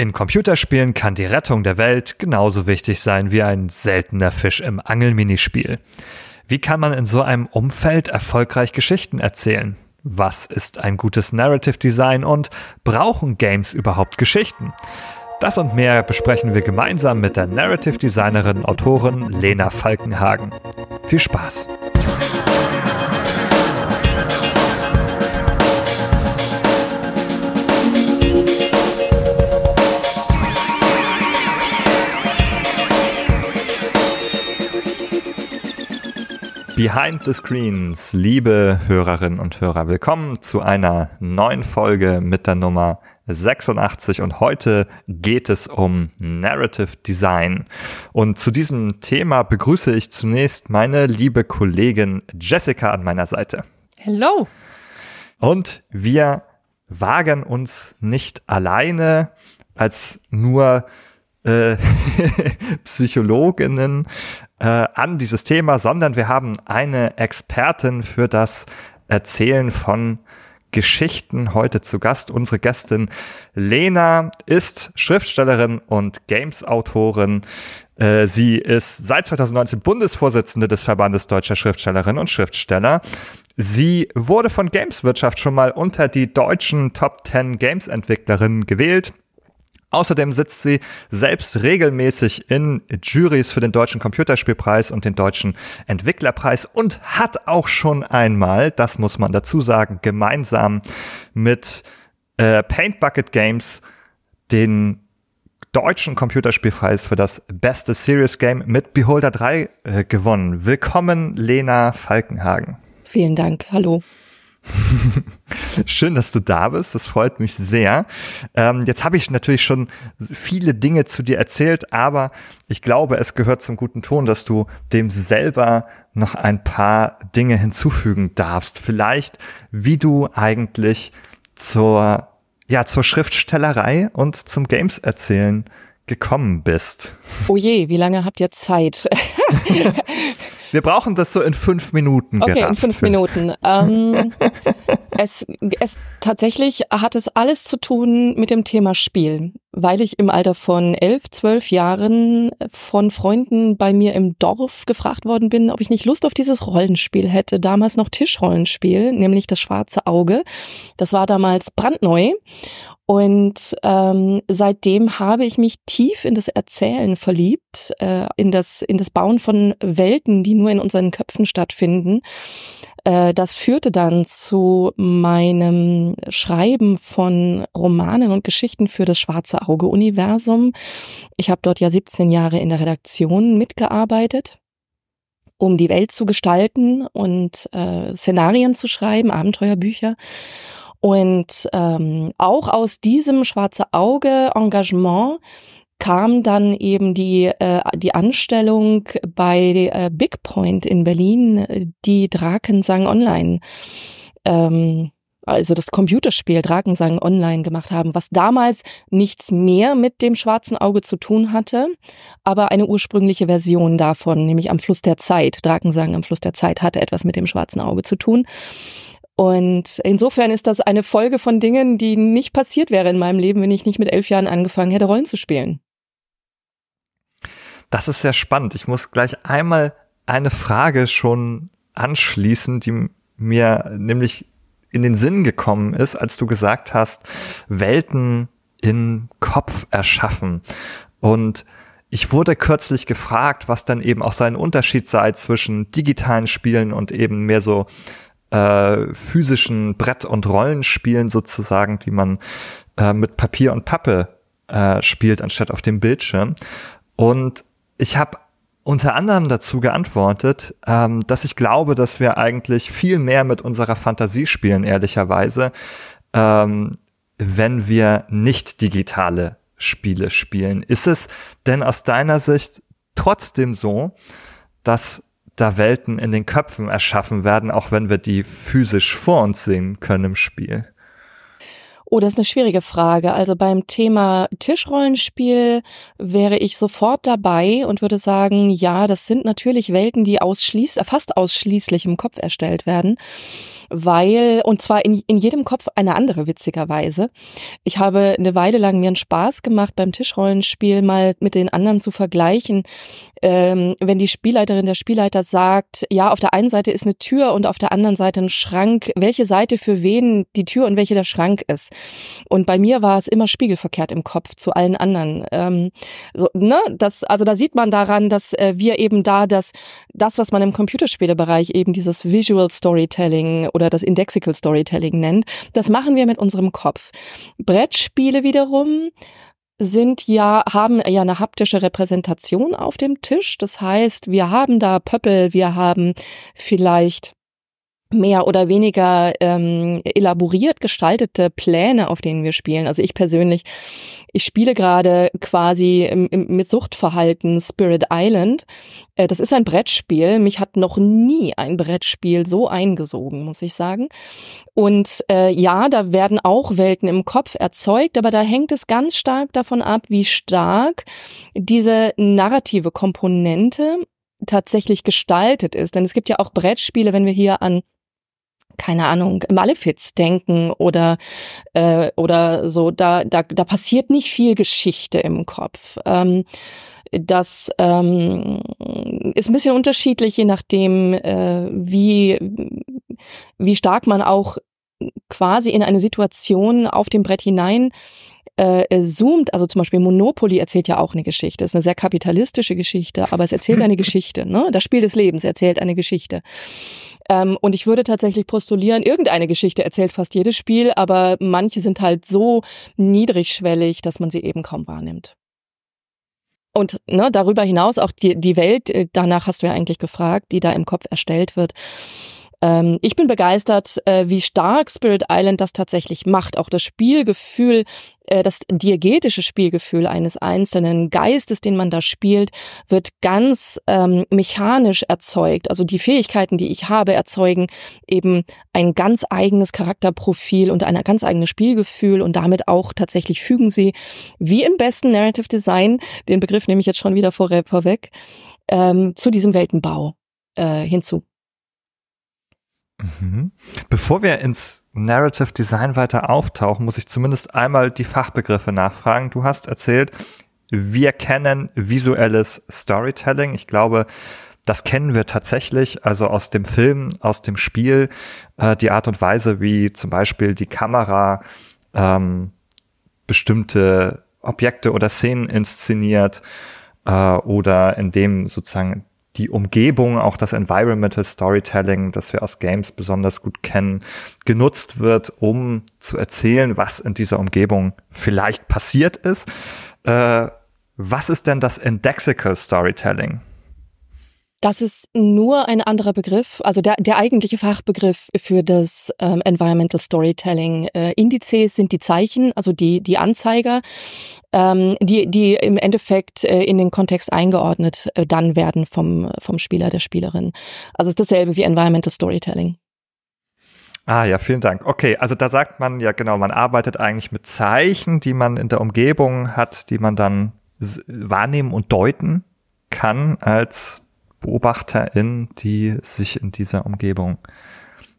In Computerspielen kann die Rettung der Welt genauso wichtig sein wie ein seltener Fisch im Angelminispiel. Wie kann man in so einem Umfeld erfolgreich Geschichten erzählen? Was ist ein gutes Narrative Design und brauchen Games überhaupt Geschichten? Das und mehr besprechen wir gemeinsam mit der Narrative Designerin Autorin Lena Falkenhagen. Viel Spaß! Behind the Screens, liebe Hörerinnen und Hörer, willkommen zu einer neuen Folge mit der Nummer 86 und heute geht es um Narrative Design. Und zu diesem Thema begrüße ich zunächst meine liebe Kollegin Jessica an meiner Seite. Hello. Und wir wagen uns nicht alleine als nur äh, Psychologinnen äh, an dieses Thema, sondern wir haben eine Expertin für das Erzählen von Geschichten heute zu Gast. Unsere Gästin Lena ist Schriftstellerin und Games-Autorin. Äh, sie ist seit 2019 Bundesvorsitzende des Verbandes Deutscher Schriftstellerinnen und Schriftsteller. Sie wurde von Gameswirtschaft schon mal unter die deutschen Top 10 Games-Entwicklerinnen gewählt. Außerdem sitzt sie selbst regelmäßig in Juries für den Deutschen Computerspielpreis und den Deutschen Entwicklerpreis und hat auch schon einmal, das muss man dazu sagen, gemeinsam mit äh, Paint Bucket Games den deutschen Computerspielpreis für das beste Serious Game mit Beholder 3 äh, gewonnen. Willkommen, Lena Falkenhagen. Vielen Dank. Hallo. Schön, dass du da bist. Das freut mich sehr. Ähm, jetzt habe ich natürlich schon viele Dinge zu dir erzählt, aber ich glaube, es gehört zum guten Ton, dass du dem selber noch ein paar Dinge hinzufügen darfst. Vielleicht, wie du eigentlich zur, ja, zur Schriftstellerei und zum Games erzählen gekommen bist. Oh je, wie lange habt ihr Zeit? Wir brauchen das so in fünf Minuten. Okay, gerafft. in fünf Minuten. Ähm, es, es tatsächlich hat es alles zu tun mit dem Thema Spiel, weil ich im Alter von elf, zwölf Jahren von Freunden bei mir im Dorf gefragt worden bin, ob ich nicht Lust auf dieses Rollenspiel hätte. Damals noch Tischrollenspiel, nämlich das Schwarze Auge. Das war damals brandneu und ähm, seitdem habe ich mich tief in das Erzählen verliebt, äh, in das in das Bauen von Welten, die nur in unseren Köpfen stattfinden. Äh, das führte dann zu meinem Schreiben von Romanen und Geschichten für das Schwarze Auge Universum. Ich habe dort ja 17 Jahre in der Redaktion mitgearbeitet um die Welt zu gestalten und äh, Szenarien zu schreiben, Abenteuerbücher. Und ähm, auch aus diesem schwarze Auge Engagement kam dann eben die äh, die Anstellung bei äh, Big Point in Berlin, die Drakensang Online, ähm, also das Computerspiel Drakensang Online gemacht haben, was damals nichts mehr mit dem schwarzen Auge zu tun hatte, aber eine ursprüngliche Version davon, nämlich am Fluss der Zeit, Drakensang am Fluss der Zeit hatte etwas mit dem schwarzen Auge zu tun. Und insofern ist das eine Folge von Dingen, die nicht passiert wäre in meinem Leben, wenn ich nicht mit elf Jahren angefangen hätte, Rollen zu spielen. Das ist sehr spannend. Ich muss gleich einmal eine Frage schon anschließen, die mir nämlich in den Sinn gekommen ist, als du gesagt hast, Welten in Kopf erschaffen. Und ich wurde kürzlich gefragt, was dann eben auch so ein Unterschied sei zwischen digitalen Spielen und eben mehr so äh, physischen Brett- und Rollenspielen sozusagen, die man äh, mit Papier und Pappe äh, spielt, anstatt auf dem Bildschirm. Und ich habe unter anderem dazu geantwortet, ähm, dass ich glaube, dass wir eigentlich viel mehr mit unserer Fantasie spielen, ehrlicherweise, ähm, wenn wir nicht digitale Spiele spielen. Ist es denn aus deiner Sicht trotzdem so, dass da Welten in den Köpfen erschaffen werden, auch wenn wir die physisch vor uns sehen können im Spiel. Oh, das ist eine schwierige Frage. Also beim Thema Tischrollenspiel wäre ich sofort dabei und würde sagen, ja, das sind natürlich Welten, die ausschließ, fast ausschließlich im Kopf erstellt werden weil, und zwar in, in jedem Kopf eine andere, witzigerweise. Ich habe eine Weile lang mir einen Spaß gemacht, beim Tischrollenspiel mal mit den anderen zu vergleichen, ähm, wenn die Spielleiterin, der Spielleiter sagt, ja, auf der einen Seite ist eine Tür und auf der anderen Seite ein Schrank, welche Seite für wen die Tür und welche der Schrank ist. Und bei mir war es immer spiegelverkehrt im Kopf zu allen anderen. Ähm, so, ne, das, also da sieht man daran, dass äh, wir eben da das, das, was man im Computerspielebereich eben dieses Visual Storytelling oder das Indexical Storytelling nennt, das machen wir mit unserem Kopf. Brettspiele wiederum sind ja, haben ja eine haptische Repräsentation auf dem Tisch. Das heißt, wir haben da Pöppel, wir haben vielleicht mehr oder weniger ähm, elaboriert gestaltete Pläne, auf denen wir spielen. Also ich persönlich, ich spiele gerade quasi im, im, mit Suchtverhalten Spirit Island. Äh, das ist ein Brettspiel. Mich hat noch nie ein Brettspiel so eingesogen, muss ich sagen. Und äh, ja, da werden auch Welten im Kopf erzeugt, aber da hängt es ganz stark davon ab, wie stark diese narrative Komponente tatsächlich gestaltet ist. Denn es gibt ja auch Brettspiele, wenn wir hier an keine Ahnung, Malefiz denken oder äh, oder so, da, da, da passiert nicht viel Geschichte im Kopf. Ähm, das ähm, ist ein bisschen unterschiedlich, je nachdem, äh, wie, wie stark man auch quasi in eine Situation auf dem Brett hinein äh, zoomt, also zum Beispiel Monopoly erzählt ja auch eine Geschichte. Das ist eine sehr kapitalistische Geschichte, aber es erzählt eine Geschichte. Ne? Das Spiel des Lebens erzählt eine Geschichte. Ähm, und ich würde tatsächlich postulieren, irgendeine Geschichte erzählt fast jedes Spiel, aber manche sind halt so niedrigschwellig, dass man sie eben kaum wahrnimmt. Und ne, darüber hinaus auch die, die Welt, äh, danach hast du ja eigentlich gefragt, die da im Kopf erstellt wird. Ähm, ich bin begeistert, äh, wie stark Spirit Island das tatsächlich macht. Auch das Spielgefühl, äh, das diegetische Spielgefühl eines einzelnen Geistes, den man da spielt, wird ganz ähm, mechanisch erzeugt. Also die Fähigkeiten, die ich habe, erzeugen eben ein ganz eigenes Charakterprofil und ein ganz eigenes Spielgefühl und damit auch tatsächlich fügen sie, wie im besten Narrative Design, den Begriff nehme ich jetzt schon wieder vor, vorweg, ähm, zu diesem Weltenbau äh, hinzu. Mhm. Bevor wir ins Narrative Design weiter auftauchen, muss ich zumindest einmal die Fachbegriffe nachfragen. Du hast erzählt, wir kennen visuelles Storytelling. Ich glaube, das kennen wir tatsächlich, also aus dem Film, aus dem Spiel, äh, die Art und Weise, wie zum Beispiel die Kamera ähm, bestimmte Objekte oder Szenen inszeniert äh, oder in dem sozusagen die Umgebung, auch das Environmental Storytelling, das wir aus Games besonders gut kennen, genutzt wird, um zu erzählen, was in dieser Umgebung vielleicht passiert ist. Äh, was ist denn das Indexical Storytelling? Das ist nur ein anderer Begriff, also der, der eigentliche Fachbegriff für das ähm, Environmental Storytelling. Äh, Indizes sind die Zeichen, also die, die Anzeiger, ähm, die, die im Endeffekt äh, in den Kontext eingeordnet äh, dann werden vom, vom Spieler, der Spielerin. Also es ist dasselbe wie Environmental Storytelling. Ah ja, vielen Dank. Okay, also da sagt man ja genau, man arbeitet eigentlich mit Zeichen, die man in der Umgebung hat, die man dann wahrnehmen und deuten kann als Beobachterin, die sich in dieser Umgebung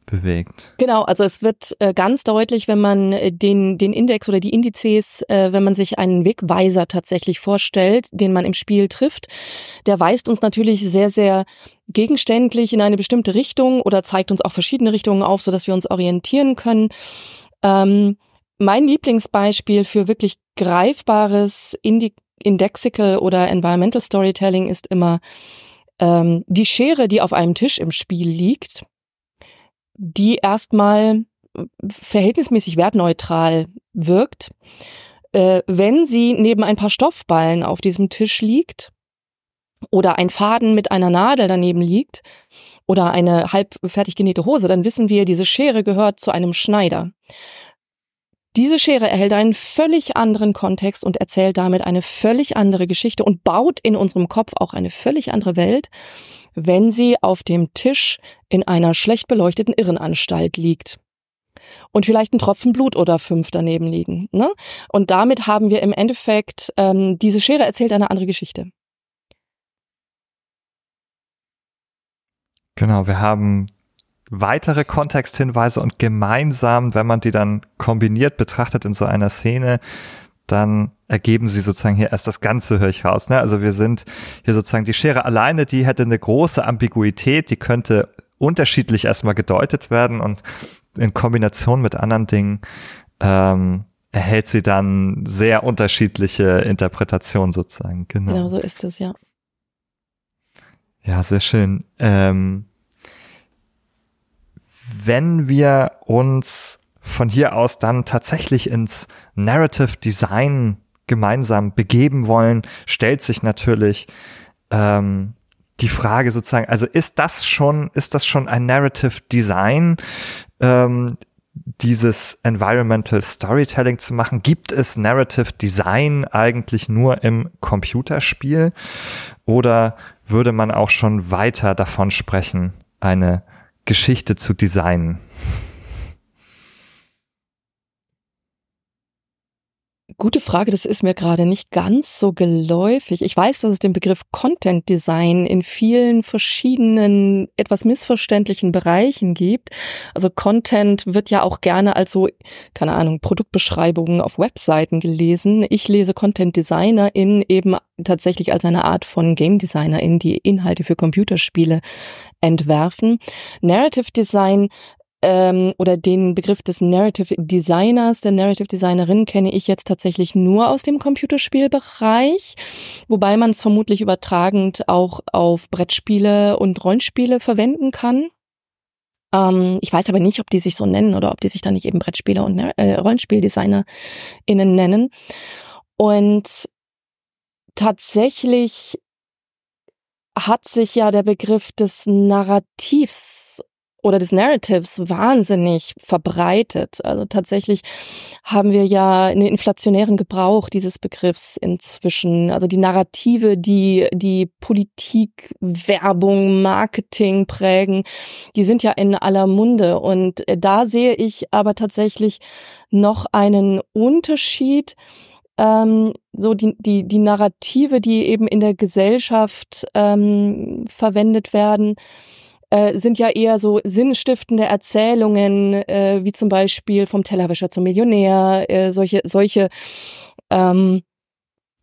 bewegt. Genau, also es wird äh, ganz deutlich, wenn man äh, den, den Index oder die Indizes, äh, wenn man sich einen Wegweiser tatsächlich vorstellt, den man im Spiel trifft, der weist uns natürlich sehr, sehr gegenständlich in eine bestimmte Richtung oder zeigt uns auch verschiedene Richtungen auf, sodass wir uns orientieren können. Ähm, mein Lieblingsbeispiel für wirklich greifbares Indi Indexical oder Environmental Storytelling ist immer ähm, die Schere, die auf einem Tisch im Spiel liegt, die erstmal verhältnismäßig wertneutral wirkt, äh, wenn sie neben ein paar Stoffballen auf diesem Tisch liegt oder ein Faden mit einer Nadel daneben liegt oder eine halb fertig genähte Hose, dann wissen wir, diese Schere gehört zu einem Schneider. Diese Schere erhält einen völlig anderen Kontext und erzählt damit eine völlig andere Geschichte und baut in unserem Kopf auch eine völlig andere Welt, wenn sie auf dem Tisch in einer schlecht beleuchteten Irrenanstalt liegt. und vielleicht ein Tropfen Blut oder fünf daneben liegen. Ne? Und damit haben wir im Endeffekt, ähm, diese Schere erzählt eine andere Geschichte. Genau, wir haben weitere Kontexthinweise und gemeinsam, wenn man die dann kombiniert betrachtet in so einer Szene, dann ergeben sie sozusagen hier erst das Ganze, höre ich raus. Ne? Also wir sind hier sozusagen, die Schere alleine, die hätte eine große Ambiguität, die könnte unterschiedlich erstmal gedeutet werden und in Kombination mit anderen Dingen ähm, erhält sie dann sehr unterschiedliche Interpretationen sozusagen. Genau. genau so ist es, ja. Ja, sehr schön. Ähm, wenn wir uns von hier aus dann tatsächlich ins Narrative Design gemeinsam begeben wollen, stellt sich natürlich ähm, die Frage sozusagen, also ist das schon, ist das schon ein Narrative Design, ähm, dieses Environmental Storytelling zu machen? Gibt es Narrative Design eigentlich nur im Computerspiel? Oder würde man auch schon weiter davon sprechen, eine Geschichte zu designen? Gute Frage, das ist mir gerade nicht ganz so geläufig. Ich weiß, dass es den Begriff Content Design in vielen verschiedenen, etwas missverständlichen Bereichen gibt. Also Content wird ja auch gerne als so, keine Ahnung, Produktbeschreibungen auf Webseiten gelesen. Ich lese Content Designer in eben tatsächlich als eine Art von Game Designer in die Inhalte für Computerspiele entwerfen. Narrative Design ähm, oder den Begriff des Narrative Designers, der Narrative Designerin kenne ich jetzt tatsächlich nur aus dem Computerspielbereich, wobei man es vermutlich übertragend auch auf Brettspiele und Rollenspiele verwenden kann. Ähm, ich weiß aber nicht, ob die sich so nennen oder ob die sich dann nicht eben Brettspieler und äh, RollenspieldesignerInnen nennen. Und tatsächlich hat sich ja der Begriff des Narrativs oder des Narratives wahnsinnig verbreitet. Also tatsächlich haben wir ja einen inflationären Gebrauch dieses Begriffs inzwischen. Also die Narrative, die die Politik, Werbung, Marketing prägen, die sind ja in aller Munde. Und da sehe ich aber tatsächlich noch einen Unterschied ähm, so die, die, die Narrative, die eben in der Gesellschaft ähm, verwendet werden, äh, sind ja eher so sinnstiftende Erzählungen, äh, wie zum Beispiel vom Tellerwäscher zum Millionär, äh, solche, solche ähm,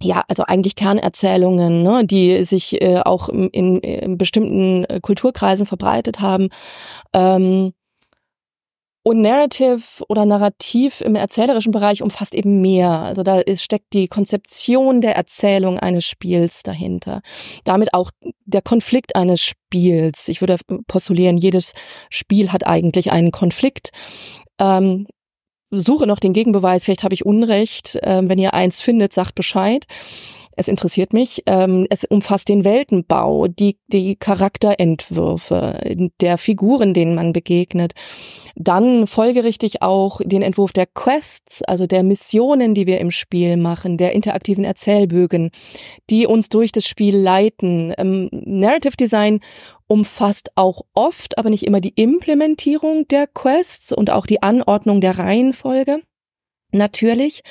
ja, also eigentlich Kernerzählungen, ne, die sich äh, auch in, in bestimmten äh, Kulturkreisen verbreitet haben. Ähm, und Narrative oder Narrativ im erzählerischen Bereich umfasst eben mehr. Also da ist, steckt die Konzeption der Erzählung eines Spiels dahinter. Damit auch der Konflikt eines Spiels. Ich würde postulieren, jedes Spiel hat eigentlich einen Konflikt. Ähm, suche noch den Gegenbeweis, vielleicht habe ich Unrecht. Ähm, wenn ihr eins findet, sagt Bescheid. Es interessiert mich. Ähm, es umfasst den Weltenbau, die, die Charakterentwürfe der Figuren, denen man begegnet. Dann folgerichtig auch den Entwurf der Quests, also der Missionen, die wir im Spiel machen, der interaktiven Erzählbögen, die uns durch das Spiel leiten. Ähm, Narrative Design umfasst auch oft, aber nicht immer die Implementierung der Quests und auch die Anordnung der Reihenfolge. Natürlich.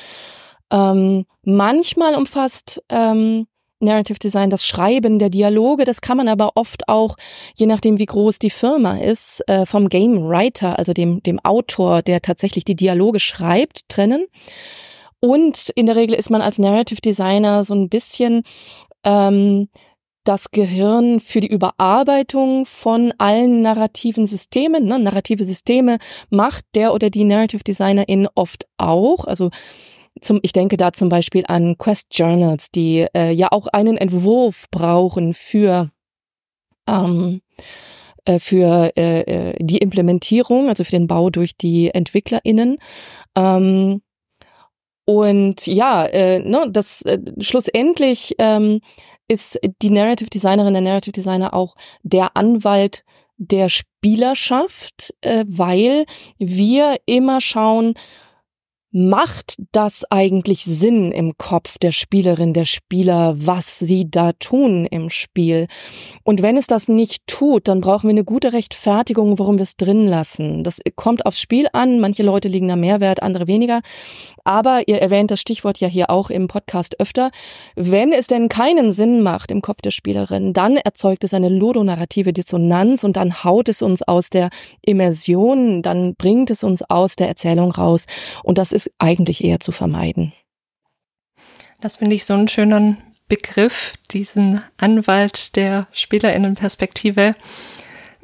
Ähm, manchmal umfasst ähm, Narrative Design das Schreiben der Dialoge. Das kann man aber oft auch, je nachdem wie groß die Firma ist, äh, vom Game Writer, also dem, dem Autor, der tatsächlich die Dialoge schreibt, trennen. Und in der Regel ist man als Narrative Designer so ein bisschen ähm, das Gehirn für die Überarbeitung von allen narrativen Systemen. Ne? Narrative Systeme macht der oder die Narrative Designerin oft auch. Also zum, ich denke da zum Beispiel an Quest Journals, die äh, ja auch einen Entwurf brauchen für ähm, äh, für äh, äh, die Implementierung, also für den Bau durch die EntwicklerInnen. Ähm, und ja, äh, ne, das äh, schlussendlich ähm, ist die Narrative Designerin, der Narrative Designer auch der Anwalt der Spielerschaft, äh, weil wir immer schauen, macht das eigentlich Sinn im Kopf der Spielerin, der Spieler, was sie da tun im Spiel? Und wenn es das nicht tut, dann brauchen wir eine gute Rechtfertigung, warum wir es drin lassen. Das kommt aufs Spiel an. Manche Leute liegen da mehr Wert, andere weniger. Aber ihr erwähnt das Stichwort ja hier auch im Podcast öfter. Wenn es denn keinen Sinn macht im Kopf der Spielerin, dann erzeugt es eine ludonarrative Dissonanz und dann haut es uns aus der Immersion, dann bringt es uns aus der Erzählung raus. Und das ist eigentlich eher zu vermeiden. Das finde ich so einen schönen Begriff, diesen Anwalt der Spielerinnenperspektive.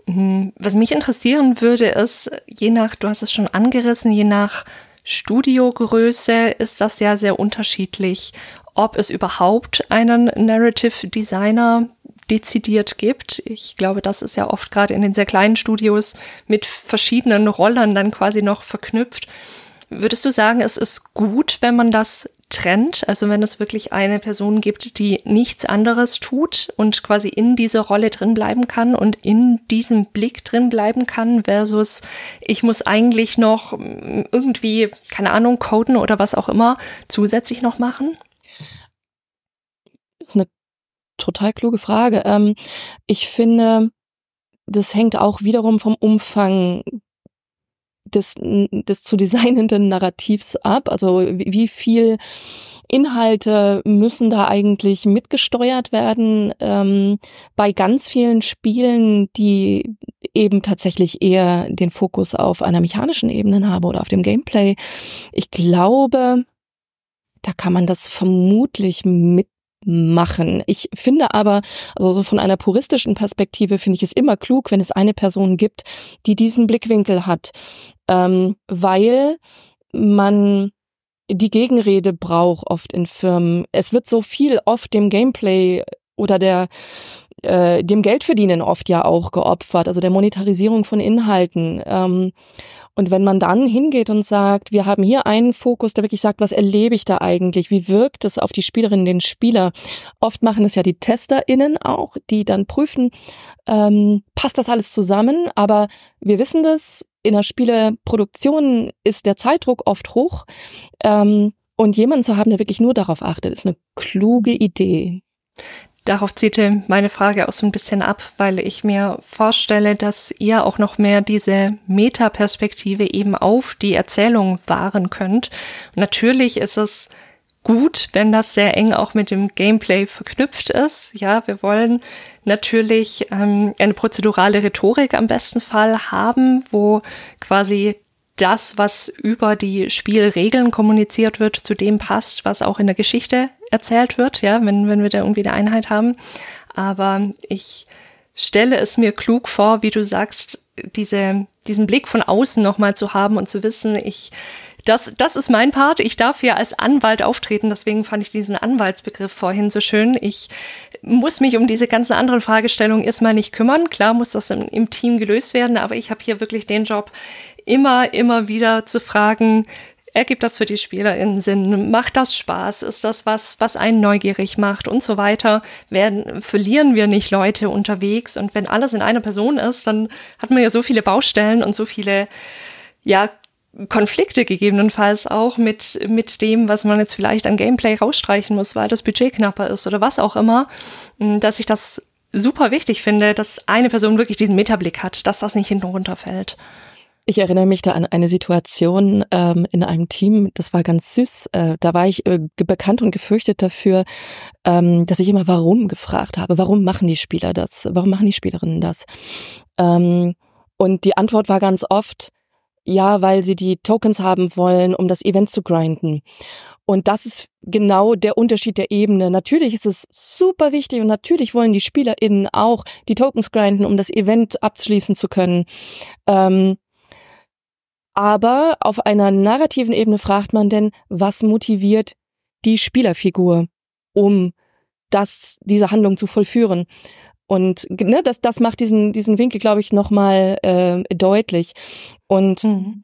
Hm, was mich interessieren würde, ist, je nach, du hast es schon angerissen, je nach Studiogröße ist das ja sehr unterschiedlich, ob es überhaupt einen Narrative Designer dezidiert gibt. Ich glaube, das ist ja oft gerade in den sehr kleinen Studios mit verschiedenen Rollen dann quasi noch verknüpft. Würdest du sagen, es ist gut, wenn man das trennt, also wenn es wirklich eine Person gibt, die nichts anderes tut und quasi in dieser Rolle drin bleiben kann und in diesem Blick drin bleiben kann, versus ich muss eigentlich noch irgendwie, keine Ahnung, coden oder was auch immer zusätzlich noch machen? Das ist eine total kluge Frage. Ähm, ich finde, das hängt auch wiederum vom Umfang des, des zu designenden Narrativs ab? Also wie viel Inhalte müssen da eigentlich mitgesteuert werden? Ähm, bei ganz vielen Spielen, die eben tatsächlich eher den Fokus auf einer mechanischen Ebene haben oder auf dem Gameplay. Ich glaube, da kann man das vermutlich mit machen. Ich finde aber, also so von einer puristischen Perspektive finde ich es immer klug, wenn es eine Person gibt, die diesen Blickwinkel hat, ähm, weil man die Gegenrede braucht oft in Firmen. Es wird so viel oft dem Gameplay oder der äh, dem Geldverdienen oft ja auch geopfert, also der Monetarisierung von Inhalten. Ähm, und wenn man dann hingeht und sagt, wir haben hier einen Fokus, der wirklich sagt, was erlebe ich da eigentlich? Wie wirkt es auf die Spielerinnen, den Spieler? Oft machen es ja die TesterInnen auch, die dann prüfen, ähm, passt das alles zusammen? Aber wir wissen das, in der Spieleproduktion ist der Zeitdruck oft hoch. Ähm, und jemanden zu haben, der wirklich nur darauf achtet, ist eine kluge Idee. Darauf zielte meine Frage auch so ein bisschen ab, weil ich mir vorstelle, dass ihr auch noch mehr diese Metaperspektive eben auf die Erzählung wahren könnt. Und natürlich ist es gut, wenn das sehr eng auch mit dem Gameplay verknüpft ist. Ja, wir wollen natürlich ähm, eine prozedurale Rhetorik am besten Fall haben, wo quasi das, was über die Spielregeln kommuniziert wird, zu dem passt, was auch in der Geschichte erzählt wird, ja, wenn, wenn wir da irgendwie eine Einheit haben. Aber ich stelle es mir klug vor, wie du sagst, diese, diesen Blick von außen nochmal zu haben und zu wissen, ich, das, das ist mein Part. Ich darf hier als Anwalt auftreten. Deswegen fand ich diesen Anwaltsbegriff vorhin so schön. Ich muss mich um diese ganzen anderen Fragestellungen erstmal nicht kümmern. Klar muss das im, im Team gelöst werden, aber ich habe hier wirklich den Job, immer, immer wieder zu fragen, ergibt das für die SpielerInnen Sinn? Macht das Spaß? Ist das was, was einen neugierig macht und so weiter? Werden, verlieren wir nicht Leute unterwegs? Und wenn alles in einer Person ist, dann hat man ja so viele Baustellen und so viele, ja, Konflikte gegebenenfalls auch mit, mit dem, was man jetzt vielleicht an Gameplay rausstreichen muss, weil das Budget knapper ist oder was auch immer, dass ich das super wichtig finde, dass eine Person wirklich diesen Metablick hat, dass das nicht hinten runterfällt. Ich erinnere mich da an eine Situation ähm, in einem Team, das war ganz süß. Äh, da war ich äh, bekannt und gefürchtet dafür, ähm, dass ich immer warum gefragt habe. Warum machen die Spieler das? Warum machen die Spielerinnen das? Ähm, und die Antwort war ganz oft, ja, weil sie die Tokens haben wollen, um das Event zu grinden. Und das ist genau der Unterschied der Ebene. Natürlich ist es super wichtig und natürlich wollen die SpielerInnen auch die Tokens grinden, um das Event abschließen zu können. Ähm, aber auf einer narrativen Ebene fragt man denn, was motiviert die Spielerfigur, um das, diese Handlung zu vollführen? Und ne, das, das macht diesen, diesen Winkel, glaube ich, nochmal äh, deutlich. Und mhm.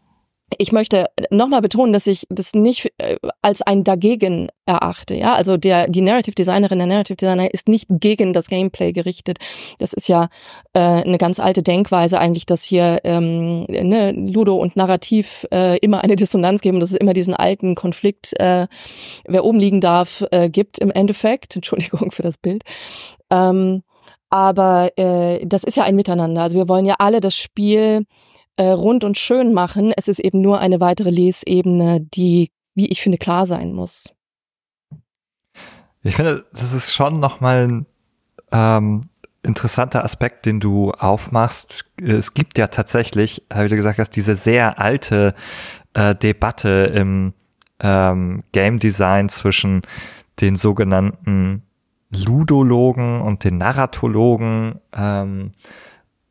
Ich möchte nochmal betonen, dass ich das nicht äh, als ein dagegen erachte. Ja, also der die Narrative Designerin, der Narrative Designer ist nicht gegen das Gameplay gerichtet. Das ist ja äh, eine ganz alte Denkweise eigentlich, dass hier ähm, ne, Ludo und Narrativ äh, immer eine Dissonanz geben, dass es immer diesen alten Konflikt, äh, wer oben liegen darf, äh, gibt im Endeffekt. Entschuldigung für das Bild. Ähm, aber äh, das ist ja ein Miteinander. Also wir wollen ja alle das Spiel äh, rund und schön machen. Es ist eben nur eine weitere Lesebene, die, wie ich finde, klar sein muss. Ich finde, das ist schon nochmal ein ähm, interessanter Aspekt, den du aufmachst. Es gibt ja tatsächlich, wie du gesagt hast, diese sehr alte äh, Debatte im ähm, Game Design zwischen den sogenannten Ludologen und den Narratologen ähm,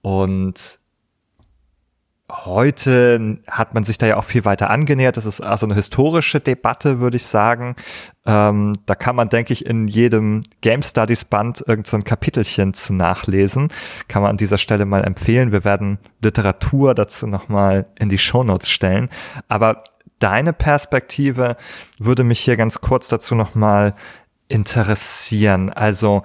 und heute hat man sich da ja auch viel weiter angenähert. Das ist also eine historische Debatte, würde ich sagen. Ähm, da kann man, denke ich, in jedem Game Studies Band irgendein so Kapitelchen zu nachlesen. Kann man an dieser Stelle mal empfehlen. Wir werden Literatur dazu nochmal in die Shownotes stellen. Aber deine Perspektive würde mich hier ganz kurz dazu nochmal interessieren. Also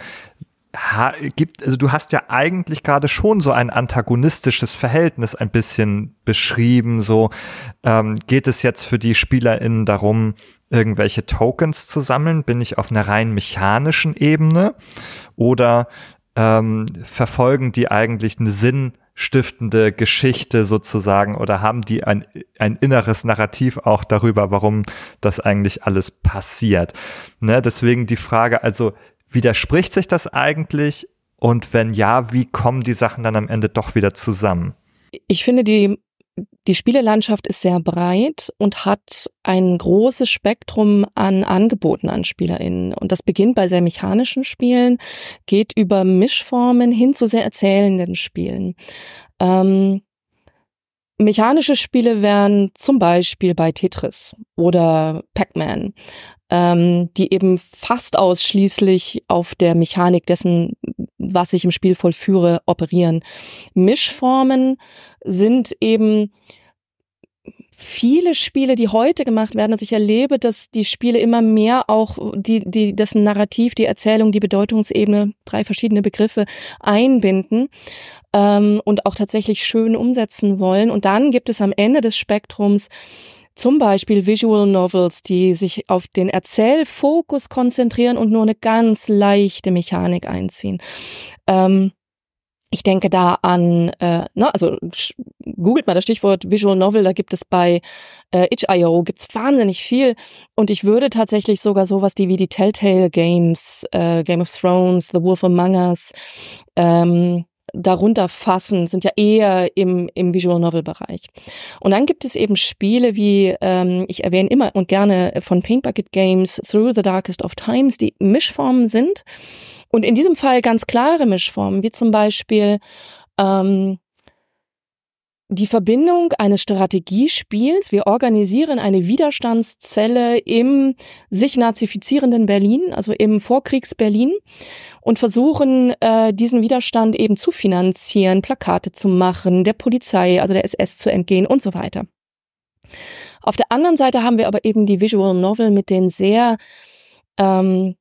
ha, gibt, also du hast ja eigentlich gerade schon so ein antagonistisches Verhältnis ein bisschen beschrieben. So ähm, geht es jetzt für die SpielerInnen darum, irgendwelche Tokens zu sammeln? Bin ich auf einer rein mechanischen Ebene oder ähm, verfolgen die eigentlich eine sinnstiftende Geschichte sozusagen oder haben die ein, ein inneres Narrativ auch darüber, warum das eigentlich alles passiert. Ne? Deswegen die Frage, also Widerspricht sich das eigentlich? Und wenn ja, wie kommen die Sachen dann am Ende doch wieder zusammen? Ich finde, die, die Spielelandschaft ist sehr breit und hat ein großes Spektrum an Angeboten an SpielerInnen. Und das beginnt bei sehr mechanischen Spielen, geht über Mischformen hin zu sehr erzählenden Spielen. Ähm, Mechanische Spiele wären zum Beispiel bei Tetris oder Pac-Man ähm, die eben fast ausschließlich auf der Mechanik dessen, was ich im Spiel vollführe, operieren. Mischformen sind eben viele Spiele, die heute gemacht werden, also ich erlebe, dass die Spiele immer mehr auch die, die, das Narrativ, die Erzählung, die Bedeutungsebene, drei verschiedene Begriffe einbinden ähm, und auch tatsächlich schön umsetzen wollen. Und dann gibt es am Ende des Spektrums zum Beispiel Visual Novels, die sich auf den Erzählfokus konzentrieren und nur eine ganz leichte Mechanik einziehen. Ähm, ich denke da an, äh, ne, also googelt mal das Stichwort Visual Novel, da gibt es bei äh, itch.io gibt's wahnsinnig viel und ich würde tatsächlich sogar sowas die wie die Telltale Games, äh, Game of Thrones, The Wolf Among Us, ähm, darunter fassen, sind ja eher im, im Visual Novel Bereich. Und dann gibt es eben Spiele wie, ähm, ich erwähne immer und gerne von Paint Bucket Games, Through the Darkest of Times, die Mischformen sind. Und in diesem Fall ganz klare Mischformen, wie zum Beispiel ähm, die Verbindung eines Strategiespiels. Wir organisieren eine Widerstandszelle im sich nazifizierenden Berlin, also im Vorkriegs-Berlin und versuchen, äh, diesen Widerstand eben zu finanzieren, Plakate zu machen, der Polizei, also der SS zu entgehen und so weiter. Auf der anderen Seite haben wir aber eben die Visual Novel mit den sehr ähm,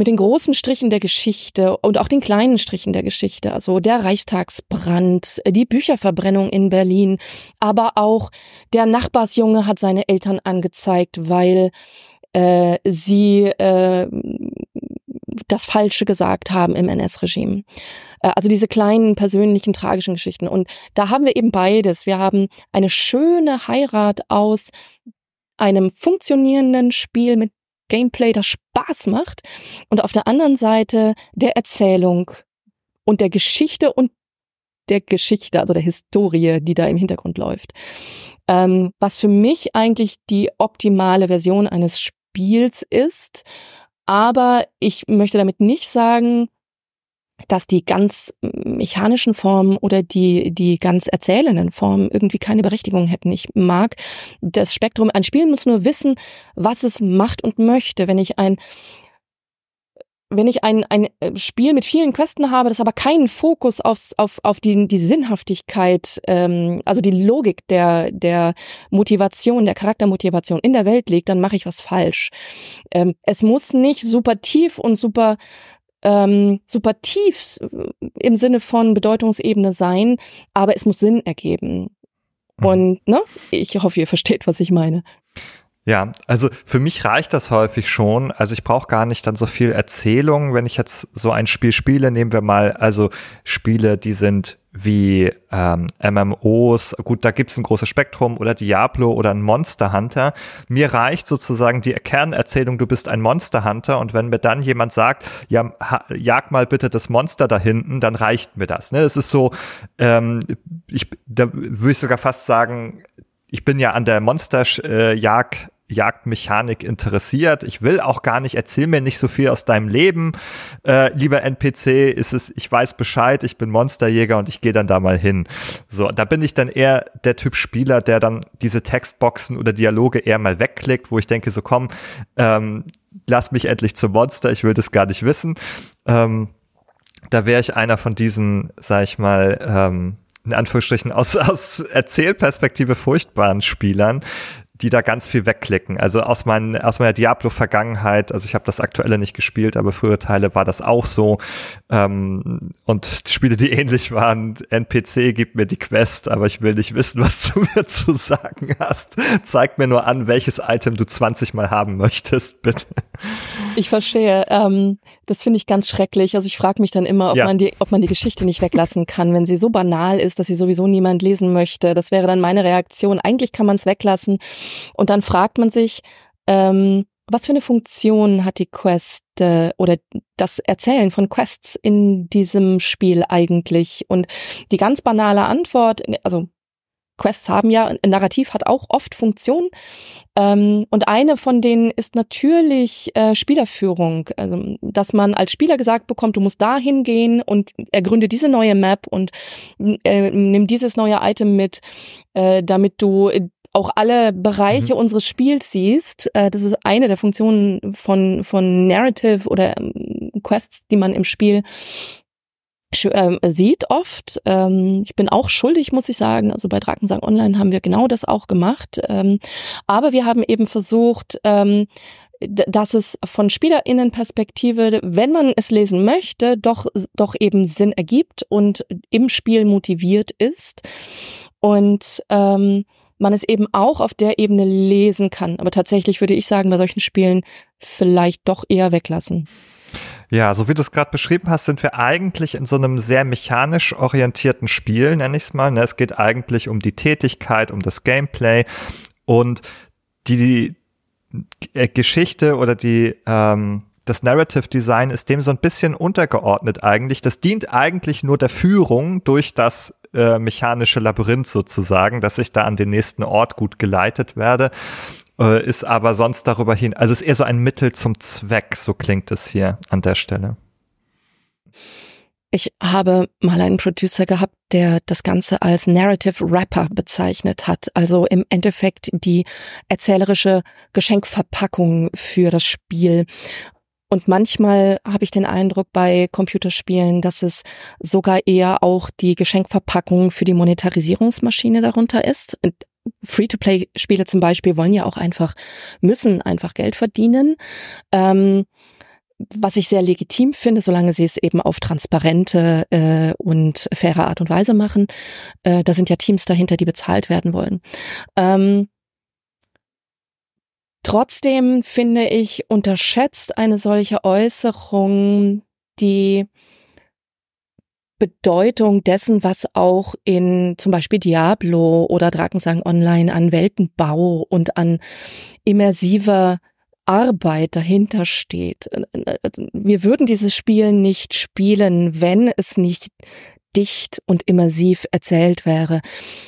mit den großen Strichen der Geschichte und auch den kleinen Strichen der Geschichte, also der Reichstagsbrand, die Bücherverbrennung in Berlin, aber auch der Nachbarsjunge hat seine Eltern angezeigt, weil äh, sie äh, das Falsche gesagt haben im NS-Regime. Äh, also diese kleinen persönlichen tragischen Geschichten. Und da haben wir eben beides. Wir haben eine schöne Heirat aus einem funktionierenden Spiel mit Gameplay, das Spaß macht und auf der anderen Seite der Erzählung und der Geschichte und der Geschichte, also der Historie, die da im Hintergrund läuft. Ähm, was für mich eigentlich die optimale Version eines Spiels ist. Aber ich möchte damit nicht sagen, dass die ganz mechanischen Formen oder die, die ganz erzählenden Formen irgendwie keine Berechtigung hätten. Ich mag das Spektrum. Ein Spiel muss nur wissen, was es macht und möchte. Wenn ich ein wenn ich ein, ein Spiel mit vielen Questen habe, das aber keinen Fokus aufs, auf, auf die, die Sinnhaftigkeit, ähm, also die Logik der, der Motivation, der Charaktermotivation in der Welt liegt, dann mache ich was falsch. Ähm, es muss nicht super tief und super ähm, super tief im Sinne von Bedeutungsebene sein, aber es muss Sinn ergeben. Mhm. Und ne, ich hoffe, ihr versteht, was ich meine. Ja, also für mich reicht das häufig schon. Also ich brauche gar nicht dann so viel Erzählung, wenn ich jetzt so ein Spiel spiele. Nehmen wir mal also Spiele, die sind wie ähm, MMOs, gut, da gibt's ein großes Spektrum oder Diablo oder ein Monster Hunter. Mir reicht sozusagen die Kernerzählung, du bist ein Monster Hunter und wenn mir dann jemand sagt, ja, jag mal bitte das Monster da hinten, dann reicht mir das. Ne? Es ist so, ähm, ich, da würde ich sogar fast sagen, ich bin ja an der Monsterjagd äh, Jagdmechanik interessiert. Ich will auch gar nicht, erzähl mir nicht so viel aus deinem Leben. Äh, lieber NPC, ist es, ich weiß Bescheid, ich bin Monsterjäger und ich gehe dann da mal hin. So, da bin ich dann eher der Typ Spieler, der dann diese Textboxen oder Dialoge eher mal wegklickt, wo ich denke, so komm, ähm, lass mich endlich zum Monster, ich will das gar nicht wissen. Ähm, da wäre ich einer von diesen, sag ich mal, ähm, in Anführungsstrichen aus, aus Erzählperspektive furchtbaren Spielern, die da ganz viel wegklicken. Also aus, mein, aus meiner Diablo-Vergangenheit, also ich habe das aktuelle nicht gespielt, aber frühere Teile war das auch so. Ähm, und Spiele, die ähnlich waren, NPC gibt mir die Quest, aber ich will nicht wissen, was du mir zu sagen hast. Zeig mir nur an, welches Item du 20 Mal haben möchtest, bitte. Ich verstehe. Ähm, das finde ich ganz schrecklich. Also ich frage mich dann immer, ob ja. man die, ob man die Geschichte nicht weglassen kann, wenn sie so banal ist, dass sie sowieso niemand lesen möchte. Das wäre dann meine Reaktion. Eigentlich kann man es weglassen. Und dann fragt man sich, ähm, was für eine Funktion hat die Quest äh, oder das Erzählen von Quests in diesem Spiel eigentlich? Und die ganz banale Antwort, also Quests haben ja, ein Narrativ hat auch oft Funktionen. Ähm, und eine von denen ist natürlich äh, Spielerführung. Also, dass man als Spieler gesagt bekommt, du musst da hingehen und ergründe diese neue Map und äh, nimm dieses neue Item mit, äh, damit du auch alle Bereiche mhm. unseres Spiels siehst. Äh, das ist eine der Funktionen von, von Narrative oder ähm, Quests, die man im Spiel ähm, sieht oft. Ähm, ich bin auch schuldig, muss ich sagen. Also bei Drakensang Online haben wir genau das auch gemacht. Ähm, aber wir haben eben versucht, ähm, dass es von Spielerinnenperspektive, wenn man es lesen möchte, doch, doch eben Sinn ergibt und im Spiel motiviert ist. Und ähm, man es eben auch auf der Ebene lesen kann. Aber tatsächlich würde ich sagen, bei solchen Spielen vielleicht doch eher weglassen. Ja, so wie du es gerade beschrieben hast, sind wir eigentlich in so einem sehr mechanisch orientierten Spiel, nenne ich es mal. Ne? Es geht eigentlich um die Tätigkeit, um das Gameplay und die äh, Geschichte oder die ähm, das Narrative Design ist dem so ein bisschen untergeordnet eigentlich. Das dient eigentlich nur der Führung durch das äh, mechanische Labyrinth sozusagen, dass ich da an den nächsten Ort gut geleitet werde äh, ist aber sonst darüber hin, also ist eher so ein Mittel zum Zweck, so klingt es hier an der Stelle. Ich habe mal einen Producer gehabt, der das Ganze als Narrative Rapper bezeichnet hat. Also im Endeffekt die erzählerische Geschenkverpackung für das Spiel. Und manchmal habe ich den Eindruck bei Computerspielen, dass es sogar eher auch die Geschenkverpackung für die Monetarisierungsmaschine darunter ist. Free-to-Play-Spiele zum Beispiel wollen ja auch einfach, müssen einfach Geld verdienen. Ähm, was ich sehr legitim finde, solange sie es eben auf transparente äh, und faire Art und Weise machen. Äh, da sind ja Teams dahinter, die bezahlt werden wollen. Ähm, trotzdem finde ich, unterschätzt eine solche Äußerung die Bedeutung dessen, was auch in zum Beispiel Diablo oder Drakensang Online an Weltenbau und an immersiver Arbeit dahinter steht. Wir würden dieses Spiel nicht spielen, wenn es nicht dicht und immersiv erzählt wäre.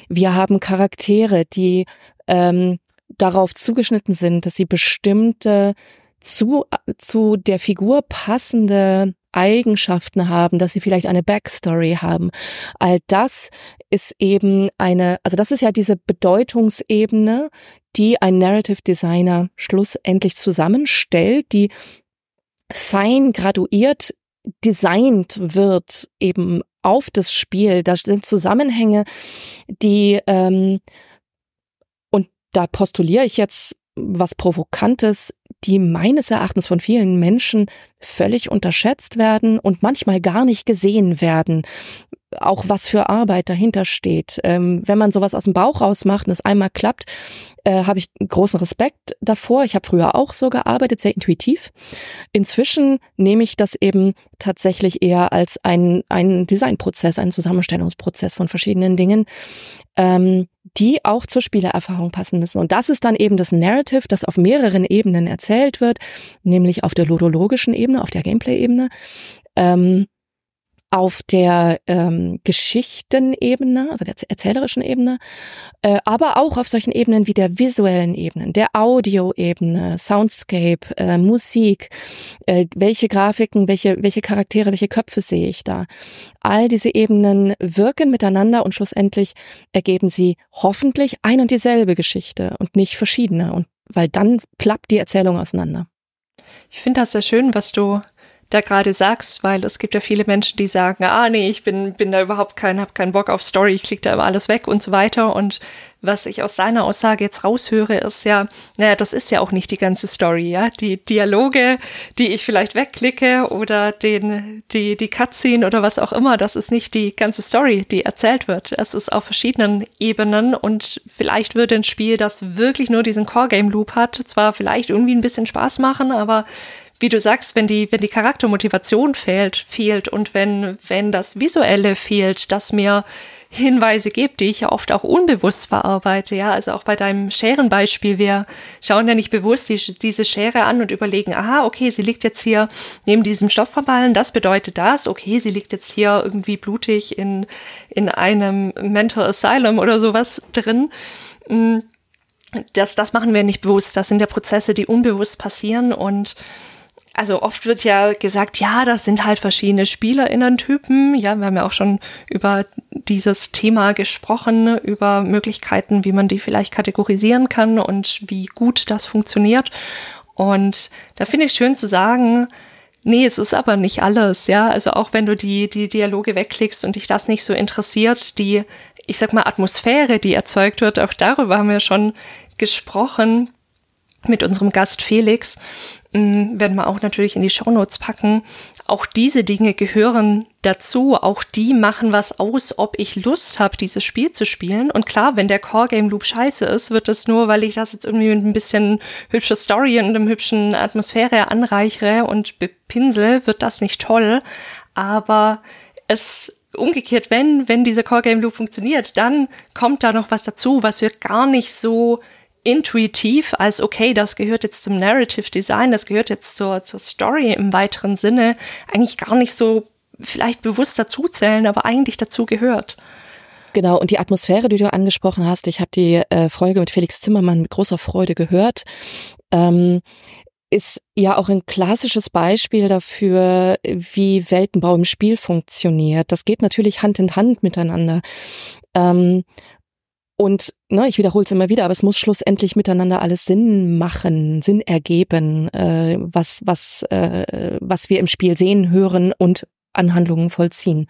Wir haben Charaktere, die ähm, darauf zugeschnitten sind, dass sie bestimmte zu, zu der Figur passende Eigenschaften haben, dass sie vielleicht eine Backstory haben. All das ist eben eine, also das ist ja diese Bedeutungsebene, die ein Narrative Designer schlussendlich zusammenstellt, die fein graduiert designt wird, eben auf das Spiel. Da sind Zusammenhänge, die ähm, und da postuliere ich jetzt was Provokantes, die meines Erachtens von vielen Menschen völlig unterschätzt werden und manchmal gar nicht gesehen werden auch was für Arbeit dahinter steht. Ähm, wenn man sowas aus dem Bauch rausmacht und es einmal klappt, äh, habe ich großen Respekt davor. Ich habe früher auch so gearbeitet, sehr intuitiv. Inzwischen nehme ich das eben tatsächlich eher als ein, ein Designprozess, einen Zusammenstellungsprozess von verschiedenen Dingen, ähm, die auch zur Spielererfahrung passen müssen. Und das ist dann eben das Narrative, das auf mehreren Ebenen erzählt wird, nämlich auf der ludologischen Ebene, auf der Gameplay-Ebene. Ähm, auf der ähm, Geschichtenebene, also der erzählerischen Ebene, äh, aber auch auf solchen Ebenen wie der visuellen Ebene, der Audioebene, Soundscape, äh, Musik, äh, welche Grafiken, welche, welche Charaktere, welche Köpfe sehe ich da. All diese Ebenen wirken miteinander und schlussendlich ergeben sie hoffentlich ein und dieselbe Geschichte und nicht verschiedene. Und weil dann klappt die Erzählung auseinander. Ich finde das sehr schön, was du da gerade sagst, weil es gibt ja viele Menschen, die sagen, ah nee, ich bin bin da überhaupt kein, habe keinen Bock auf Story, ich klicke da immer alles weg und so weiter. Und was ich aus seiner Aussage jetzt raushöre, ist ja, naja, das ist ja auch nicht die ganze Story, ja. Die Dialoge, die ich vielleicht wegklicke oder den, die, die Cutscene oder was auch immer, das ist nicht die ganze Story, die erzählt wird. Es ist auf verschiedenen Ebenen und vielleicht wird ein Spiel, das wirklich nur diesen Core-Game-Loop hat, zwar vielleicht irgendwie ein bisschen Spaß machen, aber wie du sagst, wenn die, wenn die Charaktermotivation fehlt, fehlt und wenn, wenn das Visuelle fehlt, das mir Hinweise gibt, die ich ja oft auch unbewusst verarbeite, ja, also auch bei deinem Scherenbeispiel, wir schauen ja nicht bewusst die, diese Schere an und überlegen, aha, okay, sie liegt jetzt hier neben diesem Stopfverballen, das bedeutet das, okay, sie liegt jetzt hier irgendwie blutig in, in einem Mental Asylum oder sowas drin. Mm, das, das machen wir nicht bewusst, das sind ja Prozesse, die unbewusst passieren und also oft wird ja gesagt, ja, das sind halt verschiedene SpielerInnen-Typen. Ja, wir haben ja auch schon über dieses Thema gesprochen, über Möglichkeiten, wie man die vielleicht kategorisieren kann und wie gut das funktioniert. Und da finde ich schön zu sagen, nee, es ist aber nicht alles, ja. Also auch wenn du die, die Dialoge wegklickst und dich das nicht so interessiert, die, ich sag mal, Atmosphäre, die erzeugt wird, auch darüber haben wir schon gesprochen mit unserem Gast Felix. Mm, werden wir auch natürlich in die Shownotes packen. Auch diese Dinge gehören dazu. Auch die machen was aus, ob ich Lust habe, dieses Spiel zu spielen. Und klar, wenn der Core Game Loop scheiße ist, wird es nur, weil ich das jetzt irgendwie mit ein bisschen hübscher Story und einem hübschen Atmosphäre anreichere und bepinsel, wird das nicht toll. Aber es umgekehrt, wenn, wenn dieser Core Game Loop funktioniert, dann kommt da noch was dazu, was wir gar nicht so intuitiv als, okay, das gehört jetzt zum Narrative Design, das gehört jetzt zur, zur Story im weiteren Sinne, eigentlich gar nicht so vielleicht bewusst dazuzählen, aber eigentlich dazu gehört. Genau, und die Atmosphäre, die du angesprochen hast, ich habe die äh, Folge mit Felix Zimmermann mit großer Freude gehört, ähm, ist ja auch ein klassisches Beispiel dafür, wie Weltenbau im Spiel funktioniert. Das geht natürlich Hand in Hand miteinander. Ähm, und ne, ich wiederhole es immer wieder, aber es muss schlussendlich miteinander alles Sinn machen, Sinn ergeben, äh, was, was, äh, was wir im Spiel sehen, hören und an Handlungen vollziehen.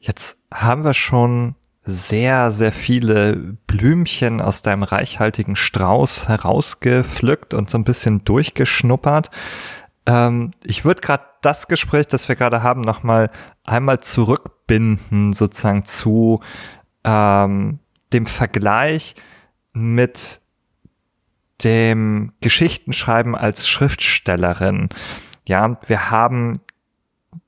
Jetzt haben wir schon sehr, sehr viele Blümchen aus deinem reichhaltigen Strauß herausgepflückt und so ein bisschen durchgeschnuppert. Ähm, ich würde gerade das Gespräch, das wir gerade haben, nochmal einmal zurückbinden, sozusagen zu ähm, dem Vergleich mit dem Geschichtenschreiben als Schriftstellerin. Ja, wir haben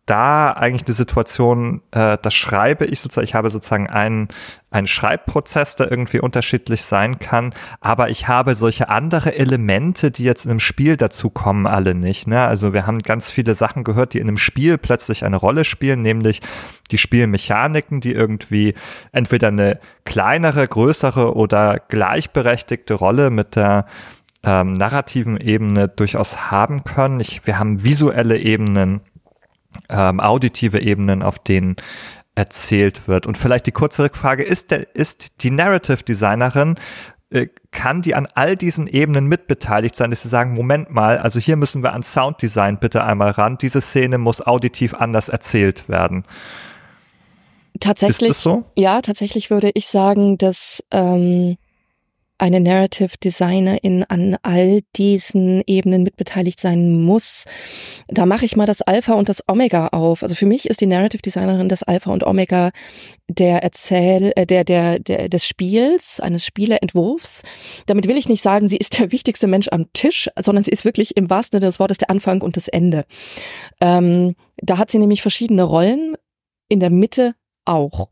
da eigentlich eine Situation, äh, das schreibe ich sozusagen, ich habe sozusagen einen, einen Schreibprozess, der irgendwie unterschiedlich sein kann, aber ich habe solche andere Elemente, die jetzt in einem Spiel dazu kommen, alle nicht. Ne? Also wir haben ganz viele Sachen gehört, die in einem Spiel plötzlich eine Rolle spielen, nämlich die Spielmechaniken, die irgendwie entweder eine kleinere, größere oder gleichberechtigte Rolle mit der ähm, narrativen Ebene durchaus haben können. Ich, wir haben visuelle Ebenen, ähm, auditive Ebenen, auf denen erzählt wird. Und vielleicht die kurze Rückfrage, ist, der, ist die Narrative Designerin äh, kann die an all diesen Ebenen mitbeteiligt sein, dass sie sagen, Moment mal, also hier müssen wir an Sounddesign bitte einmal ran, diese Szene muss auditiv anders erzählt werden. Tatsächlich, so? ja, tatsächlich würde ich sagen, dass ähm, eine Narrative Designerin an all diesen Ebenen mitbeteiligt sein muss. Da mache ich mal das Alpha und das Omega auf. Also für mich ist die Narrative Designerin das Alpha und Omega der Erzähl, äh, der, der, der, des Spiels, eines Spieleentwurfs. Damit will ich nicht sagen, sie ist der wichtigste Mensch am Tisch, sondern sie ist wirklich im wahrsten Sinne des Wortes der Anfang und das Ende. Ähm, da hat sie nämlich verschiedene Rollen, in der Mitte auch.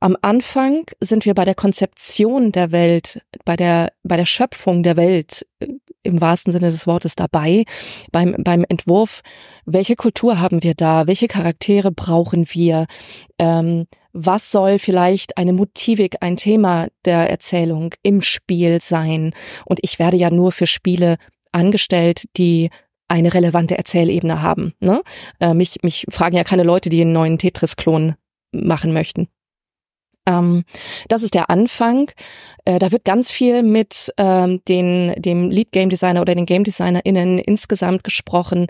Am Anfang sind wir bei der Konzeption der Welt, bei der, bei der Schöpfung der Welt äh, im wahrsten Sinne des Wortes dabei, beim, beim Entwurf, welche Kultur haben wir da, welche Charaktere brauchen wir, ähm, was soll vielleicht eine Motivik, ein Thema der Erzählung im Spiel sein. Und ich werde ja nur für Spiele angestellt, die eine relevante Erzählebene haben. Ne? Äh, mich, mich fragen ja keine Leute, die einen neuen Tetris-Klon machen möchten. Ähm, das ist der Anfang. Äh, da wird ganz viel mit ähm, den, dem Lead Game Designer oder den Game DesignerInnen insgesamt gesprochen,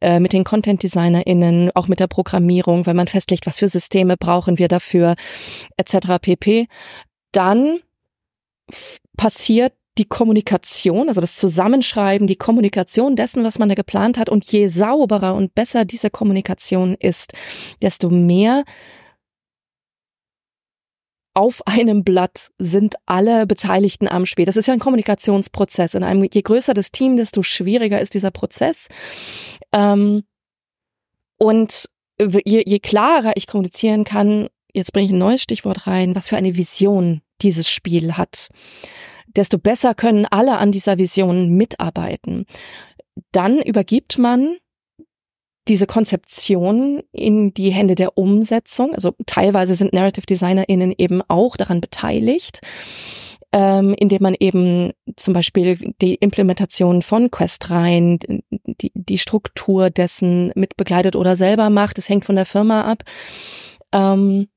äh, mit den Content DesignerInnen, auch mit der Programmierung, weil man festlegt, was für Systeme brauchen wir dafür, etc. pp. Dann passiert die Kommunikation, also das Zusammenschreiben, die Kommunikation dessen, was man da geplant hat. Und je sauberer und besser diese Kommunikation ist, desto mehr auf einem Blatt sind alle Beteiligten am Spiel. Das ist ja ein Kommunikationsprozess. In einem, je größer das Team, desto schwieriger ist dieser Prozess. Ähm, und je, je klarer ich kommunizieren kann, jetzt bringe ich ein neues Stichwort rein, was für eine Vision dieses Spiel hat, desto besser können alle an dieser Vision mitarbeiten. Dann übergibt man diese Konzeption in die Hände der Umsetzung. Also teilweise sind Narrative DesignerInnen eben auch daran beteiligt, ähm, indem man eben zum Beispiel die Implementation von Questreihen, die, die Struktur dessen mit begleitet oder selber macht. Das hängt von der Firma ab. Ähm,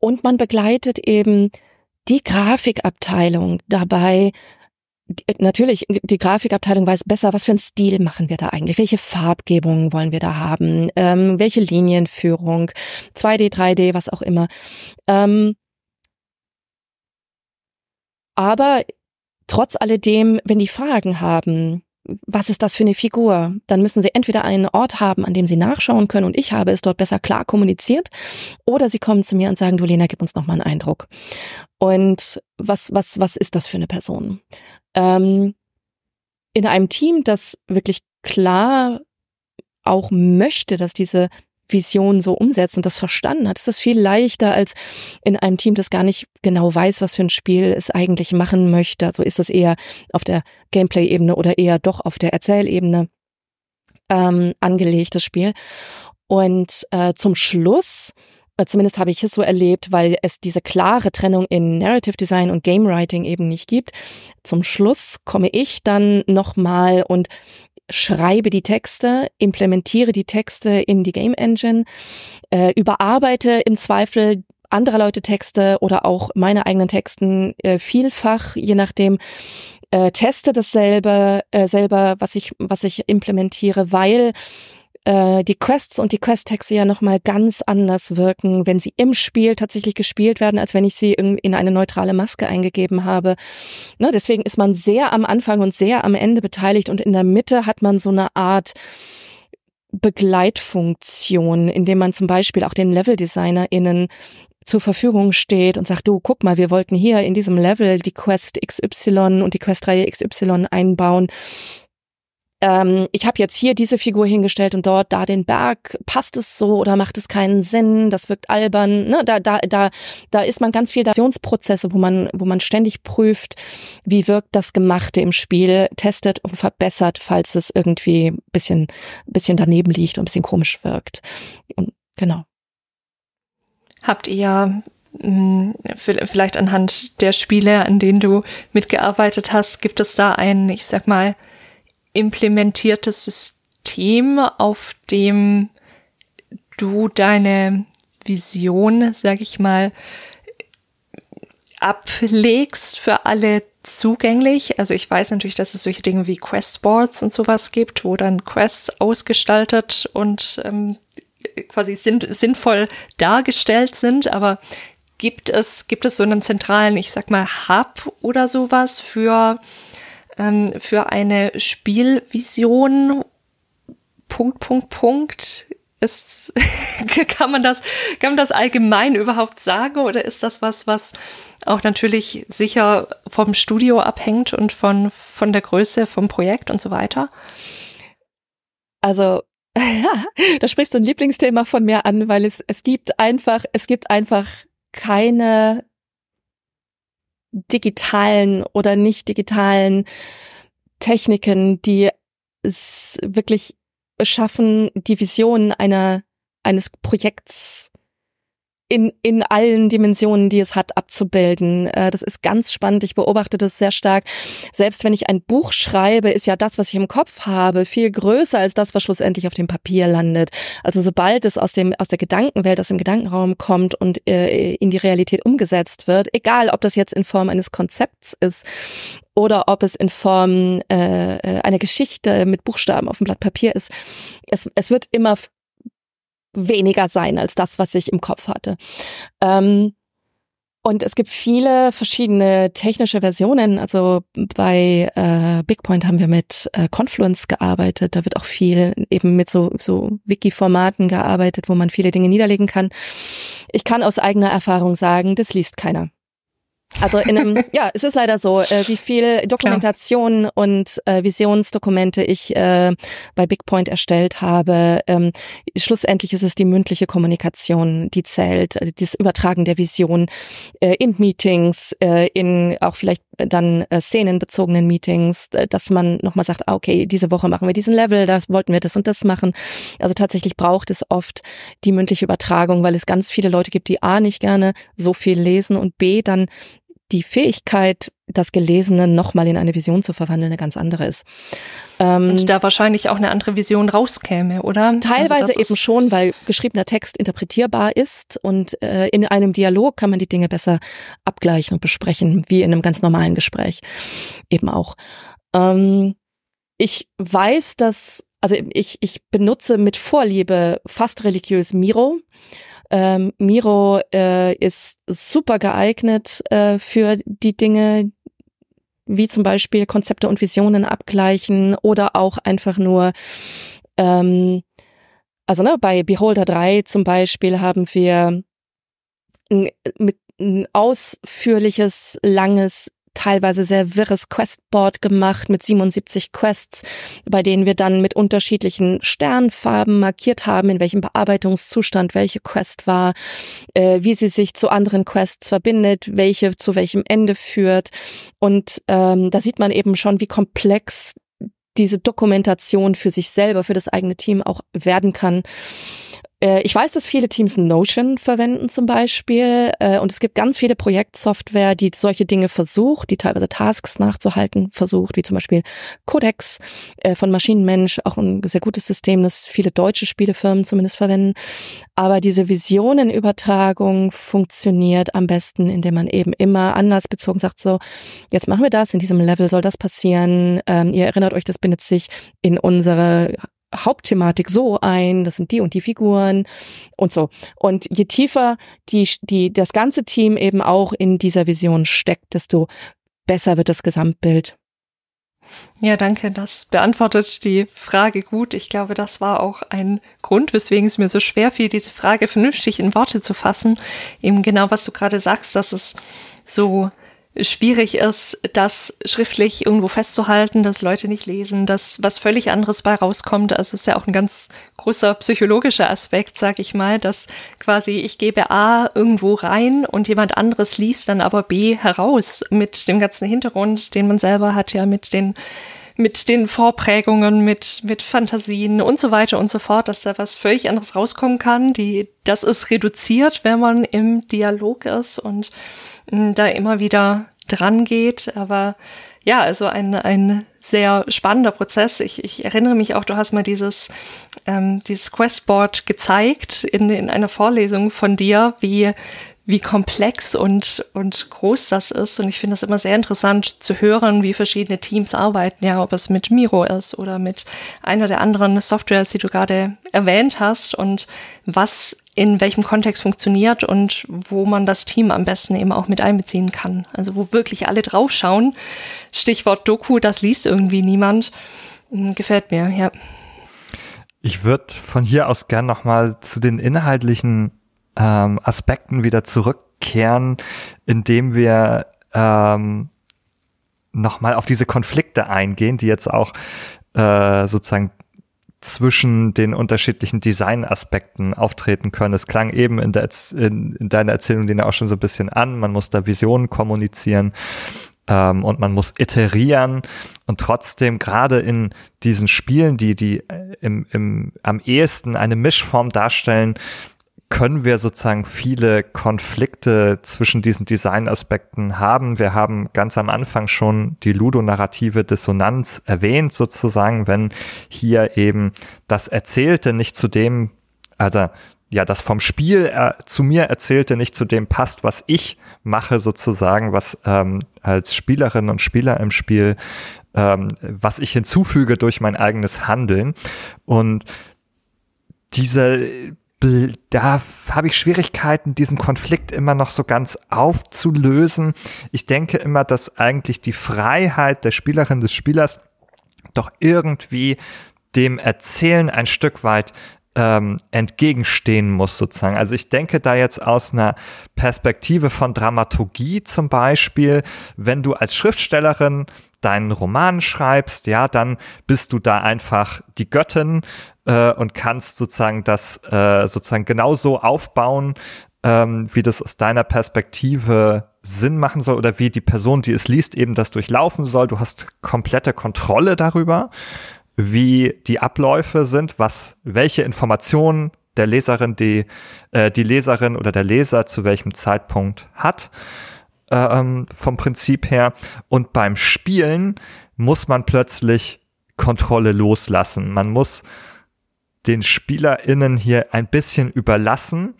und man begleitet eben die Grafikabteilung dabei, natürlich, die Grafikabteilung weiß besser, was für einen Stil machen wir da eigentlich, welche Farbgebungen wollen wir da haben, ähm, welche Linienführung, 2D, 3D, was auch immer. Ähm, aber trotz alledem, wenn die Fragen haben, was ist das für eine Figur? Dann müssen sie entweder einen Ort haben, an dem sie nachschauen können und ich habe es dort besser klar kommuniziert, oder sie kommen zu mir und sagen, du Lena, gib uns noch mal einen Eindruck. Und was, was, was ist das für eine Person? ähm, in einem Team, das wirklich klar auch möchte, dass diese Vision so umsetzt und das verstanden hat, ist das viel leichter als in einem Team, das gar nicht genau weiß, was für ein Spiel es eigentlich machen möchte. Also ist das eher auf der Gameplay-Ebene oder eher doch auf der Erzählebene ähm, angelegtes Spiel. Und äh, zum Schluss äh, zumindest habe ich es so erlebt, weil es diese klare Trennung in Narrative Design und Game Writing eben nicht gibt. Zum Schluss komme ich dann nochmal und schreibe die Texte, implementiere die Texte in die Game Engine, äh, überarbeite im Zweifel andere Leute Texte oder auch meine eigenen Texten äh, vielfach, je nachdem, äh, teste dasselbe äh, selber, was ich was ich implementiere, weil äh, die Quests und die Quest-Texte ja nochmal ganz anders wirken, wenn sie im Spiel tatsächlich gespielt werden, als wenn ich sie in, in eine neutrale Maske eingegeben habe. Ne, deswegen ist man sehr am Anfang und sehr am Ende beteiligt und in der Mitte hat man so eine Art Begleitfunktion, indem man zum Beispiel auch den Level-DesignerInnen zur Verfügung steht und sagt, du, guck mal, wir wollten hier in diesem Level die Quest XY und die Questreihe XY einbauen ähm, ich habe jetzt hier diese Figur hingestellt und dort da den Berg. Passt es so oder macht es keinen Sinn? Das wirkt albern. Ne? Da, da, da, da ist man ganz viel Aktionsprozesse, wo man, wo man ständig prüft, wie wirkt das Gemachte im Spiel, testet und verbessert, falls es irgendwie bisschen, bisschen daneben liegt und bisschen komisch wirkt. Und, genau. Habt ihr hm, vielleicht anhand der Spiele, an denen du mitgearbeitet hast, gibt es da einen, ich sag mal, implementiertes System, auf dem du deine Vision, sag ich mal, ablegst für alle zugänglich. Also ich weiß natürlich, dass es solche Dinge wie Questboards und sowas gibt, wo dann Quests ausgestaltet und ähm, quasi sinn sinnvoll dargestellt sind, aber gibt es, gibt es so einen zentralen, ich sag mal, Hub oder sowas für, ähm, für eine Spielvision? Punkt, Punkt, Punkt. Ist, kann man das, kann man das allgemein überhaupt sagen oder ist das was, was auch natürlich sicher vom Studio abhängt und von, von der Größe vom Projekt und so weiter? Also, da sprichst du ein Lieblingsthema von mir an, weil es, es gibt einfach, es gibt einfach keine digitalen oder nicht digitalen Techniken, die es wirklich schaffen, die Vision einer, eines Projekts in, in allen Dimensionen, die es hat, abzubilden. Äh, das ist ganz spannend. Ich beobachte das sehr stark. Selbst wenn ich ein Buch schreibe, ist ja das, was ich im Kopf habe, viel größer als das, was schlussendlich auf dem Papier landet. Also sobald es aus dem, aus der Gedankenwelt, aus dem Gedankenraum kommt und äh, in die Realität umgesetzt wird, egal ob das jetzt in Form eines Konzepts ist oder ob es in Form äh, äh einer Geschichte mit Buchstaben auf dem Blatt Papier ist. Es, es wird immer weniger sein als das, was ich im Kopf hatte. Ähm, und es gibt viele verschiedene technische Versionen. Also bei äh, BigPoint haben wir mit äh, Confluence gearbeitet. Da wird auch viel eben mit so, so Wiki-Formaten gearbeitet, wo man viele Dinge niederlegen kann. Ich kann aus eigener Erfahrung sagen, das liest keiner. Also in einem, ja, es ist leider so, äh, wie viel Dokumentation Klar. und äh, Visionsdokumente ich äh, bei BigPoint erstellt habe. Ähm, schlussendlich ist es die mündliche Kommunikation, die zählt, äh, das Übertragen der Vision äh, in Meetings, äh, in auch vielleicht dann äh, szenenbezogenen Meetings, äh, dass man nochmal sagt, ah, okay, diese Woche machen wir diesen Level, da wollten wir das und das machen. Also tatsächlich braucht es oft die mündliche Übertragung, weil es ganz viele Leute gibt, die A nicht gerne so viel lesen und B dann die Fähigkeit, das Gelesene nochmal in eine Vision zu verwandeln, eine ganz andere ist. Ähm, und da wahrscheinlich auch eine andere Vision rauskäme, oder? Also teilweise also eben schon, weil geschriebener Text interpretierbar ist und äh, in einem Dialog kann man die Dinge besser abgleichen und besprechen, wie in einem ganz normalen Gespräch eben auch. Ähm, ich weiß, dass, also ich, ich benutze mit Vorliebe fast religiös Miro ähm, Miro äh, ist super geeignet äh, für die Dinge, wie zum Beispiel Konzepte und Visionen abgleichen oder auch einfach nur ähm, also ne, bei Beholder 3 zum Beispiel haben wir ein, mit ein ausführliches, langes teilweise sehr wirres Questboard gemacht mit 77 Quests, bei denen wir dann mit unterschiedlichen Sternfarben markiert haben, in welchem Bearbeitungszustand welche Quest war, äh, wie sie sich zu anderen Quests verbindet, welche zu welchem Ende führt. Und ähm, da sieht man eben schon, wie komplex diese Dokumentation für sich selber, für das eigene Team auch werden kann. Äh, ich weiß, dass viele Teams Notion verwenden zum Beispiel äh, und es gibt ganz viele Projektsoftware, die solche Dinge versucht, die teilweise Tasks nachzuhalten versucht, wie zum Beispiel Codex äh, von Maschinenmensch, auch ein sehr gutes System, das viele deutsche Spielefirmen zumindest verwenden. Aber diese Visionenübertragung funktioniert am besten, indem man eben immer anlassbezogen sagt, so, jetzt machen wir das, in diesem Level soll das passieren. Ähm, ihr erinnert euch, das bindet sich in unsere Hauptthematik so ein, das sind die und die Figuren und so. Und je tiefer die, die, das ganze Team eben auch in dieser Vision steckt, desto besser wird das Gesamtbild. Ja, danke. Das beantwortet die Frage gut. Ich glaube, das war auch ein Grund, weswegen es mir so schwer fiel, diese Frage vernünftig in Worte zu fassen. Eben genau, was du gerade sagst, dass es so schwierig ist, das schriftlich irgendwo festzuhalten, dass Leute nicht lesen, dass was völlig anderes bei rauskommt. Also es ist ja auch ein ganz großer psychologischer Aspekt, sag ich mal, dass quasi ich gebe A irgendwo rein und jemand anderes liest dann aber B heraus mit dem ganzen Hintergrund, den man selber hat, ja, mit den mit den Vorprägungen, mit, mit Fantasien und so weiter und so fort, dass da was völlig anderes rauskommen kann. Die, das ist reduziert, wenn man im Dialog ist und da immer wieder dran geht. Aber ja, also ein, ein sehr spannender Prozess. Ich, ich erinnere mich auch, du hast mal dieses, ähm, dieses Questboard gezeigt in, in einer Vorlesung von dir, wie wie komplex und, und groß das ist. Und ich finde das immer sehr interessant zu hören, wie verschiedene Teams arbeiten. Ja, ob es mit Miro ist oder mit einer der anderen Softwares, die du gerade erwähnt hast und was in welchem Kontext funktioniert und wo man das Team am besten eben auch mit einbeziehen kann. Also wo wirklich alle draufschauen. Stichwort Doku, das liest irgendwie niemand. Hm, gefällt mir, ja. Ich würde von hier aus gern nochmal zu den inhaltlichen ähm, Aspekten wieder zurückkehren, indem wir ähm, nochmal auf diese Konflikte eingehen, die jetzt auch äh, sozusagen zwischen den unterschiedlichen Designaspekten auftreten können. Es klang eben in, der, in, in deiner Erzählung Lena auch schon so ein bisschen an. Man muss da Visionen kommunizieren ähm, und man muss iterieren und trotzdem gerade in diesen Spielen, die die äh, im, im, am ehesten eine Mischform darstellen, können wir sozusagen viele Konflikte zwischen diesen Designaspekten haben. Wir haben ganz am Anfang schon die ludonarrative Dissonanz erwähnt, sozusagen, wenn hier eben das Erzählte nicht zu dem, also ja, das vom Spiel äh, zu mir Erzählte nicht zu dem passt, was ich mache, sozusagen, was ähm, als Spielerin und Spieler im Spiel, ähm, was ich hinzufüge durch mein eigenes Handeln. Und diese da habe ich Schwierigkeiten, diesen Konflikt immer noch so ganz aufzulösen. Ich denke immer, dass eigentlich die Freiheit der Spielerin des Spielers doch irgendwie dem Erzählen ein Stück weit ähm, entgegenstehen muss, sozusagen. Also ich denke da jetzt aus einer Perspektive von Dramaturgie zum Beispiel, wenn du als Schriftstellerin deinen Roman schreibst, ja, dann bist du da einfach die Göttin äh, und kannst sozusagen das äh, sozusagen genauso aufbauen, ähm, wie das aus deiner Perspektive Sinn machen soll oder wie die Person, die es liest, eben das durchlaufen soll. Du hast komplette Kontrolle darüber, wie die Abläufe sind, was, welche Informationen der Leserin, die, äh, die Leserin oder der Leser zu welchem Zeitpunkt hat ähm, vom Prinzip her. Und beim Spielen muss man plötzlich Kontrolle loslassen. Man muss den SpielerInnen hier ein bisschen überlassen,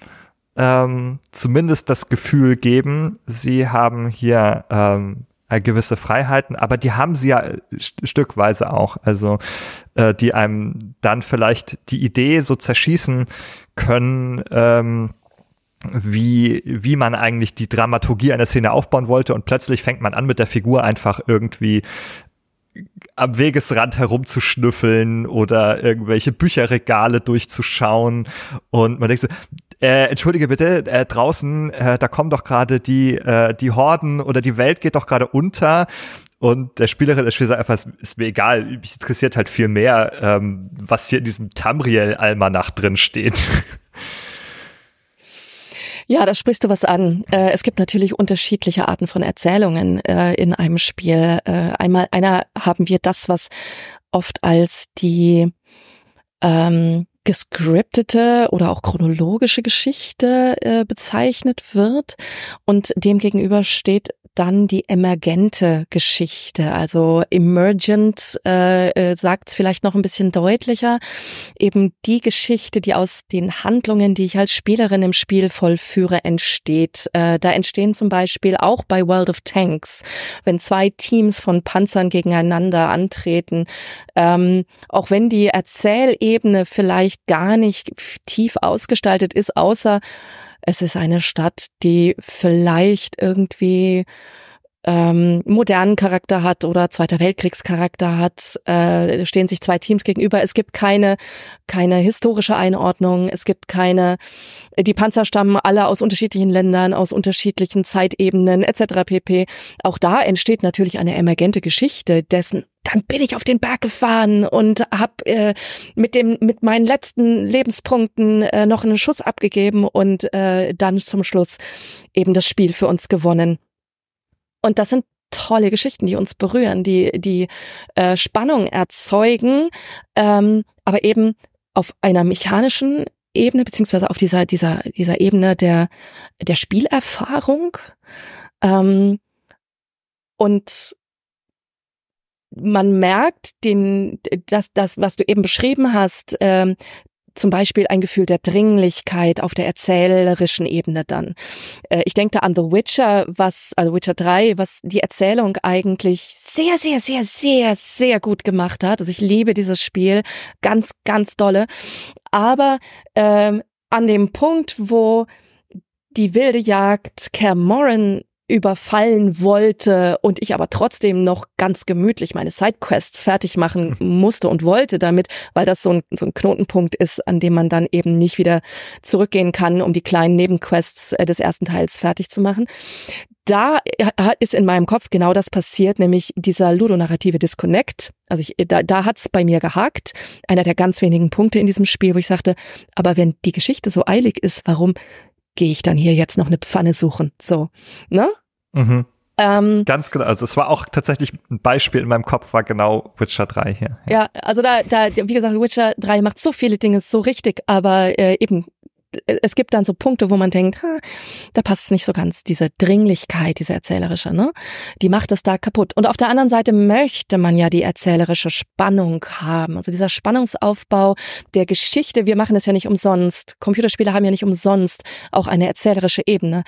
ähm, zumindest das Gefühl geben, sie haben hier ähm, gewisse Freiheiten, aber die haben sie ja st stückweise auch, also äh, die einem dann vielleicht die Idee so zerschießen können, ähm, wie, wie man eigentlich die Dramaturgie einer Szene aufbauen wollte und plötzlich fängt man an mit der Figur einfach irgendwie am Wegesrand herumzuschnüffeln oder irgendwelche Bücherregale durchzuschauen und man denkt so, äh, entschuldige bitte, äh, draußen, äh, da kommen doch gerade die, äh, die Horden oder die Welt geht doch gerade unter und der Spielerin der Spieler sagt einfach, ist mir egal, mich interessiert halt viel mehr, ähm, was hier in diesem Tamriel-Almanach drin steht. Ja, da sprichst du was an. Äh, es gibt natürlich unterschiedliche Arten von Erzählungen äh, in einem Spiel. Äh, einmal, einer haben wir das, was oft als die ähm, gescriptete oder auch chronologische Geschichte äh, bezeichnet wird und demgegenüber steht dann die emergente Geschichte, also emergent äh, äh, sagt es vielleicht noch ein bisschen deutlicher, eben die Geschichte, die aus den Handlungen, die ich als Spielerin im Spiel vollführe, entsteht. Äh, da entstehen zum Beispiel auch bei World of Tanks, wenn zwei Teams von Panzern gegeneinander antreten, ähm, auch wenn die Erzählebene vielleicht gar nicht tief ausgestaltet ist, außer es ist eine Stadt, die vielleicht irgendwie ähm, modernen Charakter hat oder Zweiter Weltkriegscharakter hat, äh, stehen sich zwei Teams gegenüber. Es gibt keine, keine historische Einordnung, es gibt keine, die Panzer stammen alle aus unterschiedlichen Ländern, aus unterschiedlichen Zeitebenen etc. pp. Auch da entsteht natürlich eine emergente Geschichte dessen, dann bin ich auf den Berg gefahren und habe äh, mit dem mit meinen letzten Lebenspunkten äh, noch einen Schuss abgegeben und äh, dann zum Schluss eben das Spiel für uns gewonnen. Und das sind tolle Geschichten, die uns berühren, die die äh, Spannung erzeugen, ähm, aber eben auf einer mechanischen Ebene beziehungsweise auf dieser dieser dieser Ebene der der Spielerfahrung ähm, und man merkt den, das, das, was du eben beschrieben hast, ähm, zum Beispiel ein Gefühl der Dringlichkeit auf der erzählerischen Ebene dann. Äh, ich denke da an The Witcher, was, also Witcher 3, was die Erzählung eigentlich sehr, sehr, sehr, sehr, sehr gut gemacht hat. Also ich liebe dieses Spiel ganz, ganz dolle. Aber ähm, an dem Punkt, wo die wilde Jagd Kermoran überfallen wollte und ich aber trotzdem noch ganz gemütlich meine Sidequests fertig machen musste und wollte damit, weil das so ein, so ein Knotenpunkt ist, an dem man dann eben nicht wieder zurückgehen kann, um die kleinen Nebenquests äh, des ersten Teils fertig zu machen. Da ist in meinem Kopf genau das passiert, nämlich dieser ludonarrative Disconnect. Also ich, da, da hat's bei mir gehakt. Einer der ganz wenigen Punkte in diesem Spiel, wo ich sagte, aber wenn die Geschichte so eilig ist, warum gehe ich dann hier jetzt noch eine Pfanne suchen. So, ne? Mhm. Ähm, Ganz genau. Also es war auch tatsächlich ein Beispiel in meinem Kopf, war genau Witcher 3 hier. Ja, ja also da, da, wie gesagt, Witcher 3 macht so viele Dinge so richtig, aber äh, eben es gibt dann so Punkte, wo man denkt, ha, da passt es nicht so ganz. Diese Dringlichkeit, diese erzählerische, ne? Die macht es da kaputt. Und auf der anderen Seite möchte man ja die erzählerische Spannung haben. Also dieser Spannungsaufbau der Geschichte. Wir machen es ja nicht umsonst. Computerspiele haben ja nicht umsonst auch eine erzählerische Ebene.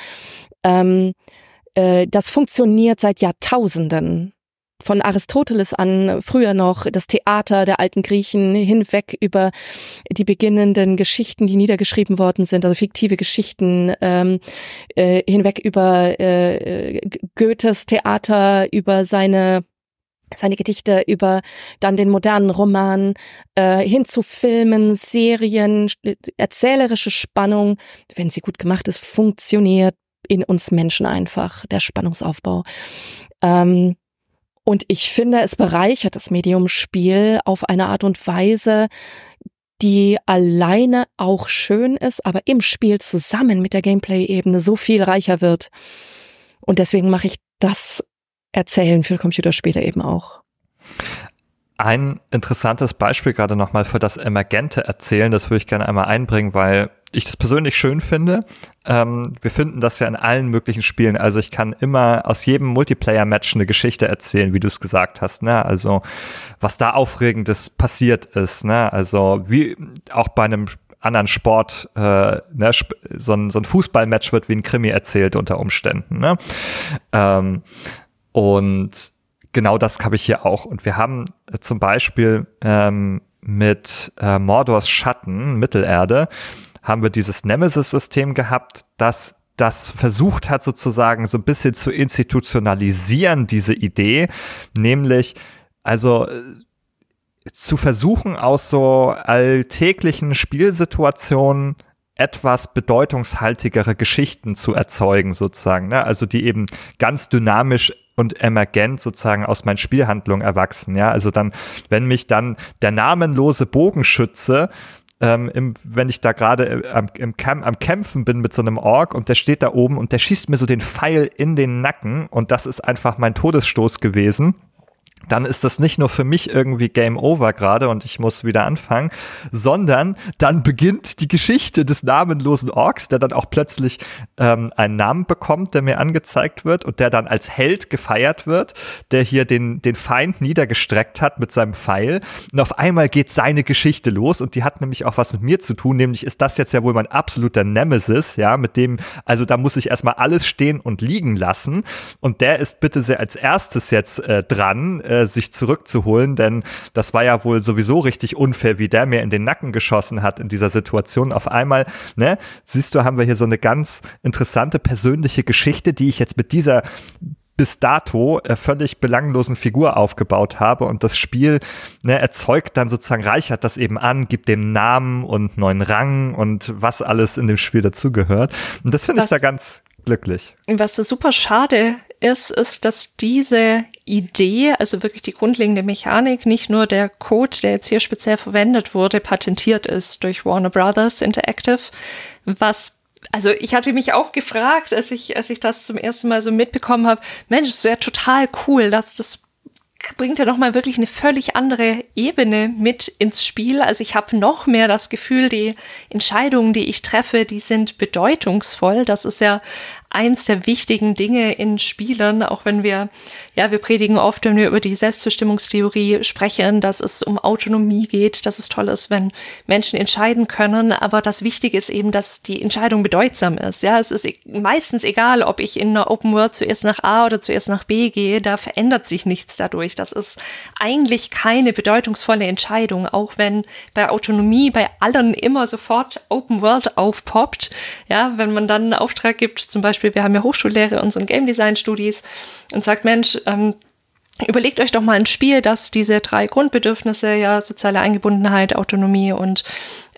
Ähm, äh, das funktioniert seit Jahrtausenden von Aristoteles an, früher noch das Theater der alten Griechen hinweg über die beginnenden Geschichten, die niedergeschrieben worden sind, also fiktive Geschichten, ähm, äh, hinweg über äh, Goethes Theater, über seine seine Gedichte über dann den modernen Roman äh, hin zu Filmen, Serien, erzählerische Spannung, wenn sie gut gemacht ist, funktioniert in uns Menschen einfach der Spannungsaufbau. Ähm, und ich finde, es bereichert das Mediumspiel auf eine Art und Weise, die alleine auch schön ist, aber im Spiel zusammen mit der Gameplay-Ebene so viel reicher wird. Und deswegen mache ich das Erzählen für Computerspiele eben auch. Ein interessantes Beispiel gerade nochmal für das emergente Erzählen, das würde ich gerne einmal einbringen, weil ich das persönlich schön finde. Ähm, wir finden das ja in allen möglichen Spielen. Also ich kann immer aus jedem Multiplayer-Match eine Geschichte erzählen, wie du es gesagt hast. Ne? Also was da Aufregendes passiert ist. Ne? Also wie auch bei einem anderen Sport, äh, ne, so ein, so ein Fußballmatch wird wie ein Krimi erzählt unter Umständen. Ne? Ähm, und genau das habe ich hier auch. Und wir haben äh, zum Beispiel ähm, mit äh, Mordors Schatten, Mittelerde, haben wir dieses Nemesis-System gehabt, das das versucht hat sozusagen so ein bisschen zu institutionalisieren, diese Idee, nämlich also äh, zu versuchen aus so alltäglichen Spielsituationen etwas bedeutungshaltigere Geschichten zu erzeugen, sozusagen. Ne? Also die eben ganz dynamisch und emergent sozusagen aus meinen Spielhandlungen erwachsen. Ja, also dann, wenn mich dann der namenlose Bogenschütze ähm, im, wenn ich da gerade äh, am, Camp, am Kämpfen bin mit so einem Ork und der steht da oben und der schießt mir so den Pfeil in den Nacken und das ist einfach mein Todesstoß gewesen dann ist das nicht nur für mich irgendwie Game Over gerade und ich muss wieder anfangen, sondern dann beginnt die Geschichte des namenlosen Orks, der dann auch plötzlich ähm, einen Namen bekommt, der mir angezeigt wird und der dann als Held gefeiert wird, der hier den, den Feind niedergestreckt hat mit seinem Pfeil. Und auf einmal geht seine Geschichte los und die hat nämlich auch was mit mir zu tun, nämlich ist das jetzt ja wohl mein absoluter Nemesis, ja, mit dem, also da muss ich erstmal alles stehen und liegen lassen und der ist bitte sehr als erstes jetzt äh, dran, äh, sich zurückzuholen, denn das war ja wohl sowieso richtig unfair, wie der mir in den Nacken geschossen hat in dieser Situation. Auf einmal, ne, siehst du, haben wir hier so eine ganz interessante persönliche Geschichte, die ich jetzt mit dieser bis dato äh, völlig belanglosen Figur aufgebaut habe und das Spiel ne, erzeugt dann sozusagen, reichert das eben an, gibt dem Namen und neuen Rang und was alles in dem Spiel dazugehört. Und das finde ich da ganz glücklich. Was so super schade ist, ist, dass diese Idee, also wirklich die grundlegende Mechanik, nicht nur der Code, der jetzt hier speziell verwendet wurde, patentiert ist durch Warner Brothers Interactive, was also ich hatte mich auch gefragt, als ich, als ich das zum ersten Mal so mitbekommen habe, Mensch, es wäre total cool, dass das bringt ja nochmal wirklich eine völlig andere Ebene mit ins Spiel. Also ich habe noch mehr das Gefühl, die Entscheidungen, die ich treffe, die sind bedeutungsvoll. Das ist ja eins der wichtigen Dinge in Spielen, auch wenn wir, ja, wir predigen oft, wenn wir über die Selbstbestimmungstheorie sprechen, dass es um Autonomie geht, dass es toll ist, wenn Menschen entscheiden können. Aber das Wichtige ist eben, dass die Entscheidung bedeutsam ist. Ja, es ist e-, meistens egal, ob ich in einer Open World zuerst nach A oder zuerst nach B gehe, da verändert sich nichts dadurch. Das ist eigentlich keine bedeutungsvolle Entscheidung, auch wenn bei Autonomie bei allen immer sofort Open World aufpoppt. Ja, wenn man dann einen Auftrag gibt, zum Beispiel, wir haben ja Hochschullehre in unseren Game Design Studis und sagt, Mensch, ähm, Überlegt euch doch mal ein Spiel, das diese drei Grundbedürfnisse, ja, soziale Eingebundenheit, Autonomie und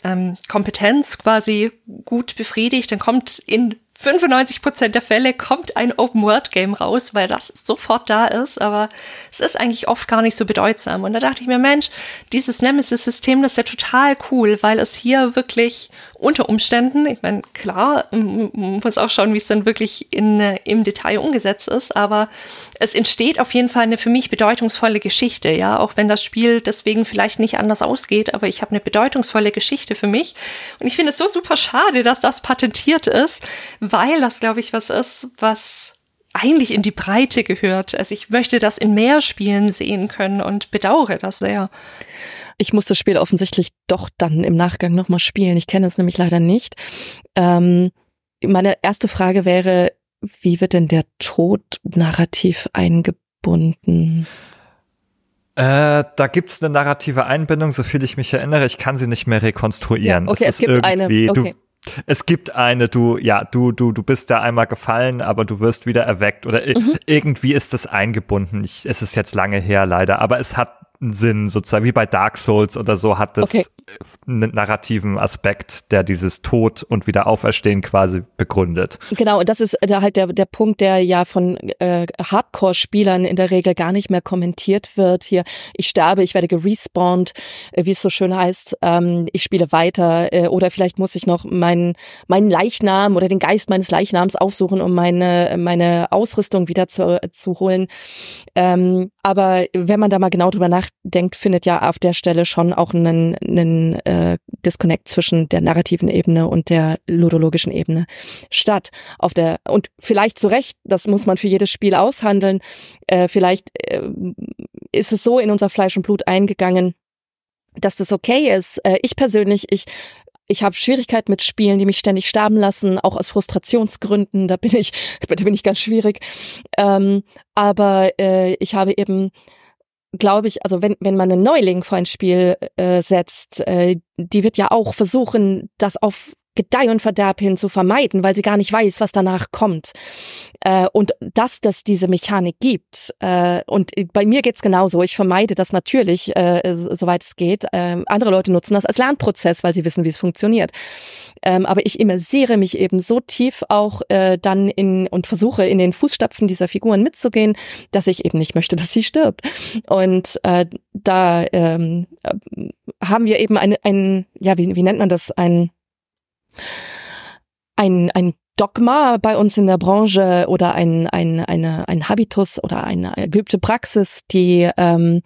ähm, Kompetenz quasi gut befriedigt, dann kommt in 95 Prozent der Fälle kommt ein Open-World-Game raus, weil das sofort da ist, aber es ist eigentlich oft gar nicht so bedeutsam. Und da dachte ich mir, Mensch, dieses Nemesis-System, das ist ja total cool, weil es hier wirklich unter Umständen, ich meine, klar, muss auch schauen, wie es dann wirklich in, im Detail umgesetzt ist, aber es entsteht auf jeden Fall eine für mich bedeutungsvolle Geschichte, ja, auch wenn das Spiel deswegen vielleicht nicht anders ausgeht, aber ich habe eine bedeutungsvolle Geschichte für mich. Und ich finde es so super schade, dass das patentiert ist, weil das, glaube ich, was ist, was eigentlich in die Breite gehört. Also ich möchte das in mehr Spielen sehen können und bedauere das sehr. Ich muss das Spiel offensichtlich doch dann im Nachgang nochmal spielen. Ich kenne es nämlich leider nicht. Ähm, meine erste Frage wäre, wie wird denn der Tod narrativ eingebunden? Äh, da gibt's eine narrative Einbindung, so viel ich mich erinnere. Ich kann sie nicht mehr rekonstruieren. Ja, okay, es, es gibt eine. Okay. Du, es gibt eine, du, ja, du, du, du bist da einmal gefallen, aber du wirst wieder erweckt oder mhm. irgendwie ist das eingebunden. Ich, es ist jetzt lange her leider, aber es hat einen Sinn, sozusagen, wie bei Dark Souls oder so, hat das okay. einen narrativen Aspekt, der dieses Tod und Wiederauferstehen quasi begründet. Genau, und das ist da halt der, der Punkt, der ja von äh, Hardcore-Spielern in der Regel gar nicht mehr kommentiert wird. Hier, ich sterbe, ich werde gerespawnt, äh, wie es so schön heißt, ähm, ich spiele weiter äh, oder vielleicht muss ich noch meinen, meinen Leichnam oder den Geist meines Leichnams aufsuchen, um meine, meine Ausrüstung wieder zu, zu holen. Ähm, aber wenn man da mal genau drüber denkt, findet ja auf der Stelle schon auch einen, einen äh, Disconnect zwischen der narrativen Ebene und der ludologischen Ebene statt. Auf der und vielleicht zu Recht, das muss man für jedes Spiel aushandeln. Äh, vielleicht äh, ist es so in unser Fleisch und Blut eingegangen, dass das okay ist. Äh, ich persönlich, ich ich habe Schwierigkeiten mit Spielen, die mich ständig sterben lassen, auch aus Frustrationsgründen. Da bin ich, da bin ich ganz schwierig. Ähm, aber äh, ich habe eben glaube ich, also wenn, wenn man einen Neuling vor ein Spiel äh, setzt, äh, die wird ja auch versuchen, das auf Gedeih und Verderb hin zu vermeiden, weil sie gar nicht weiß, was danach kommt. Äh, und dass das diese Mechanik gibt. Äh, und bei mir geht's genauso. Ich vermeide das natürlich, äh, soweit es geht. Äh, andere Leute nutzen das als Lernprozess, weil sie wissen, wie es funktioniert. Ähm, aber ich immersiere mich eben so tief auch äh, dann in und versuche in den Fußstapfen dieser Figuren mitzugehen, dass ich eben nicht möchte, dass sie stirbt. Und äh, da ähm, äh, haben wir eben ein, ein ja, wie, wie nennt man das, ein ein, ein Dogma bei uns in der Branche oder ein, ein, eine, ein Habitus oder eine geübte Praxis, die, ähm,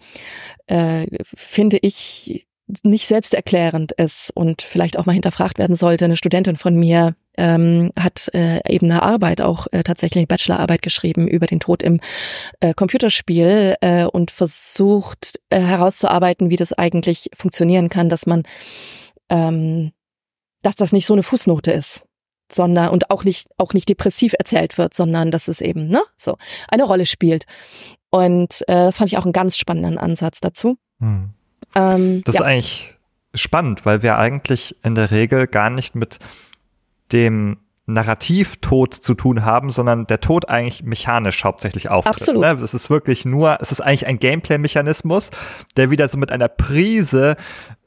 äh, finde ich, nicht selbsterklärend ist und vielleicht auch mal hinterfragt werden sollte. Eine Studentin von mir ähm, hat äh, eben eine Arbeit, auch äh, tatsächlich eine Bachelorarbeit geschrieben über den Tod im äh, Computerspiel äh, und versucht äh, herauszuarbeiten, wie das eigentlich funktionieren kann, dass man ähm, dass das nicht so eine Fußnote ist, sondern und auch nicht auch nicht depressiv erzählt wird, sondern dass es eben ne so eine Rolle spielt. Und äh, das fand ich auch einen ganz spannenden Ansatz dazu. Hm. Ähm, das ja. ist eigentlich spannend, weil wir eigentlich in der Regel gar nicht mit dem Narrativtod zu tun haben, sondern der Tod eigentlich mechanisch hauptsächlich auftritt. Absolut. Ne? Es ist wirklich nur, es ist eigentlich ein Gameplay-Mechanismus, der wieder so mit einer Prise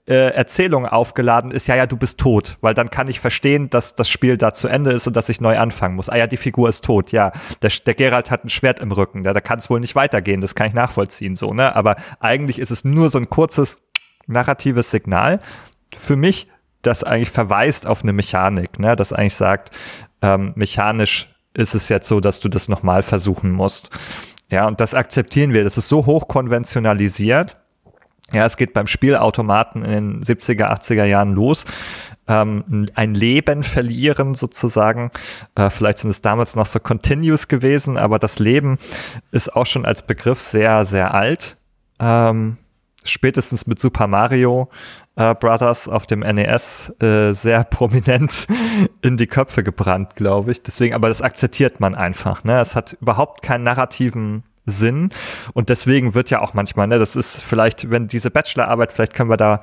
äh, Erzählung aufgeladen ist, ja, ja, du bist tot, weil dann kann ich verstehen, dass das Spiel da zu Ende ist und dass ich neu anfangen muss. Ah ja, die Figur ist tot, ja. Der, der Geralt hat ein Schwert im Rücken, ja, da kann es wohl nicht weitergehen, das kann ich nachvollziehen, so, ne? Aber eigentlich ist es nur so ein kurzes narratives Signal. Für mich, das eigentlich verweist auf eine Mechanik, ne? Das eigentlich sagt, ähm, mechanisch ist es jetzt so, dass du das nochmal versuchen musst. Ja, und das akzeptieren wir. Das ist so hoch konventionalisiert, Ja, es geht beim Spielautomaten in den 70er, 80er Jahren los. Ähm, ein Leben verlieren sozusagen. Äh, vielleicht sind es damals noch so Continuous gewesen, aber das Leben ist auch schon als Begriff sehr, sehr alt. Ähm, spätestens mit Super Mario äh, Brothers auf dem NES äh, sehr prominent in die Köpfe gebrannt, glaube ich. Deswegen, aber das akzeptiert man einfach. Ne? Es hat überhaupt keinen narrativen Sinn. Und deswegen wird ja auch manchmal, ne, das ist vielleicht, wenn diese Bachelorarbeit, vielleicht können wir da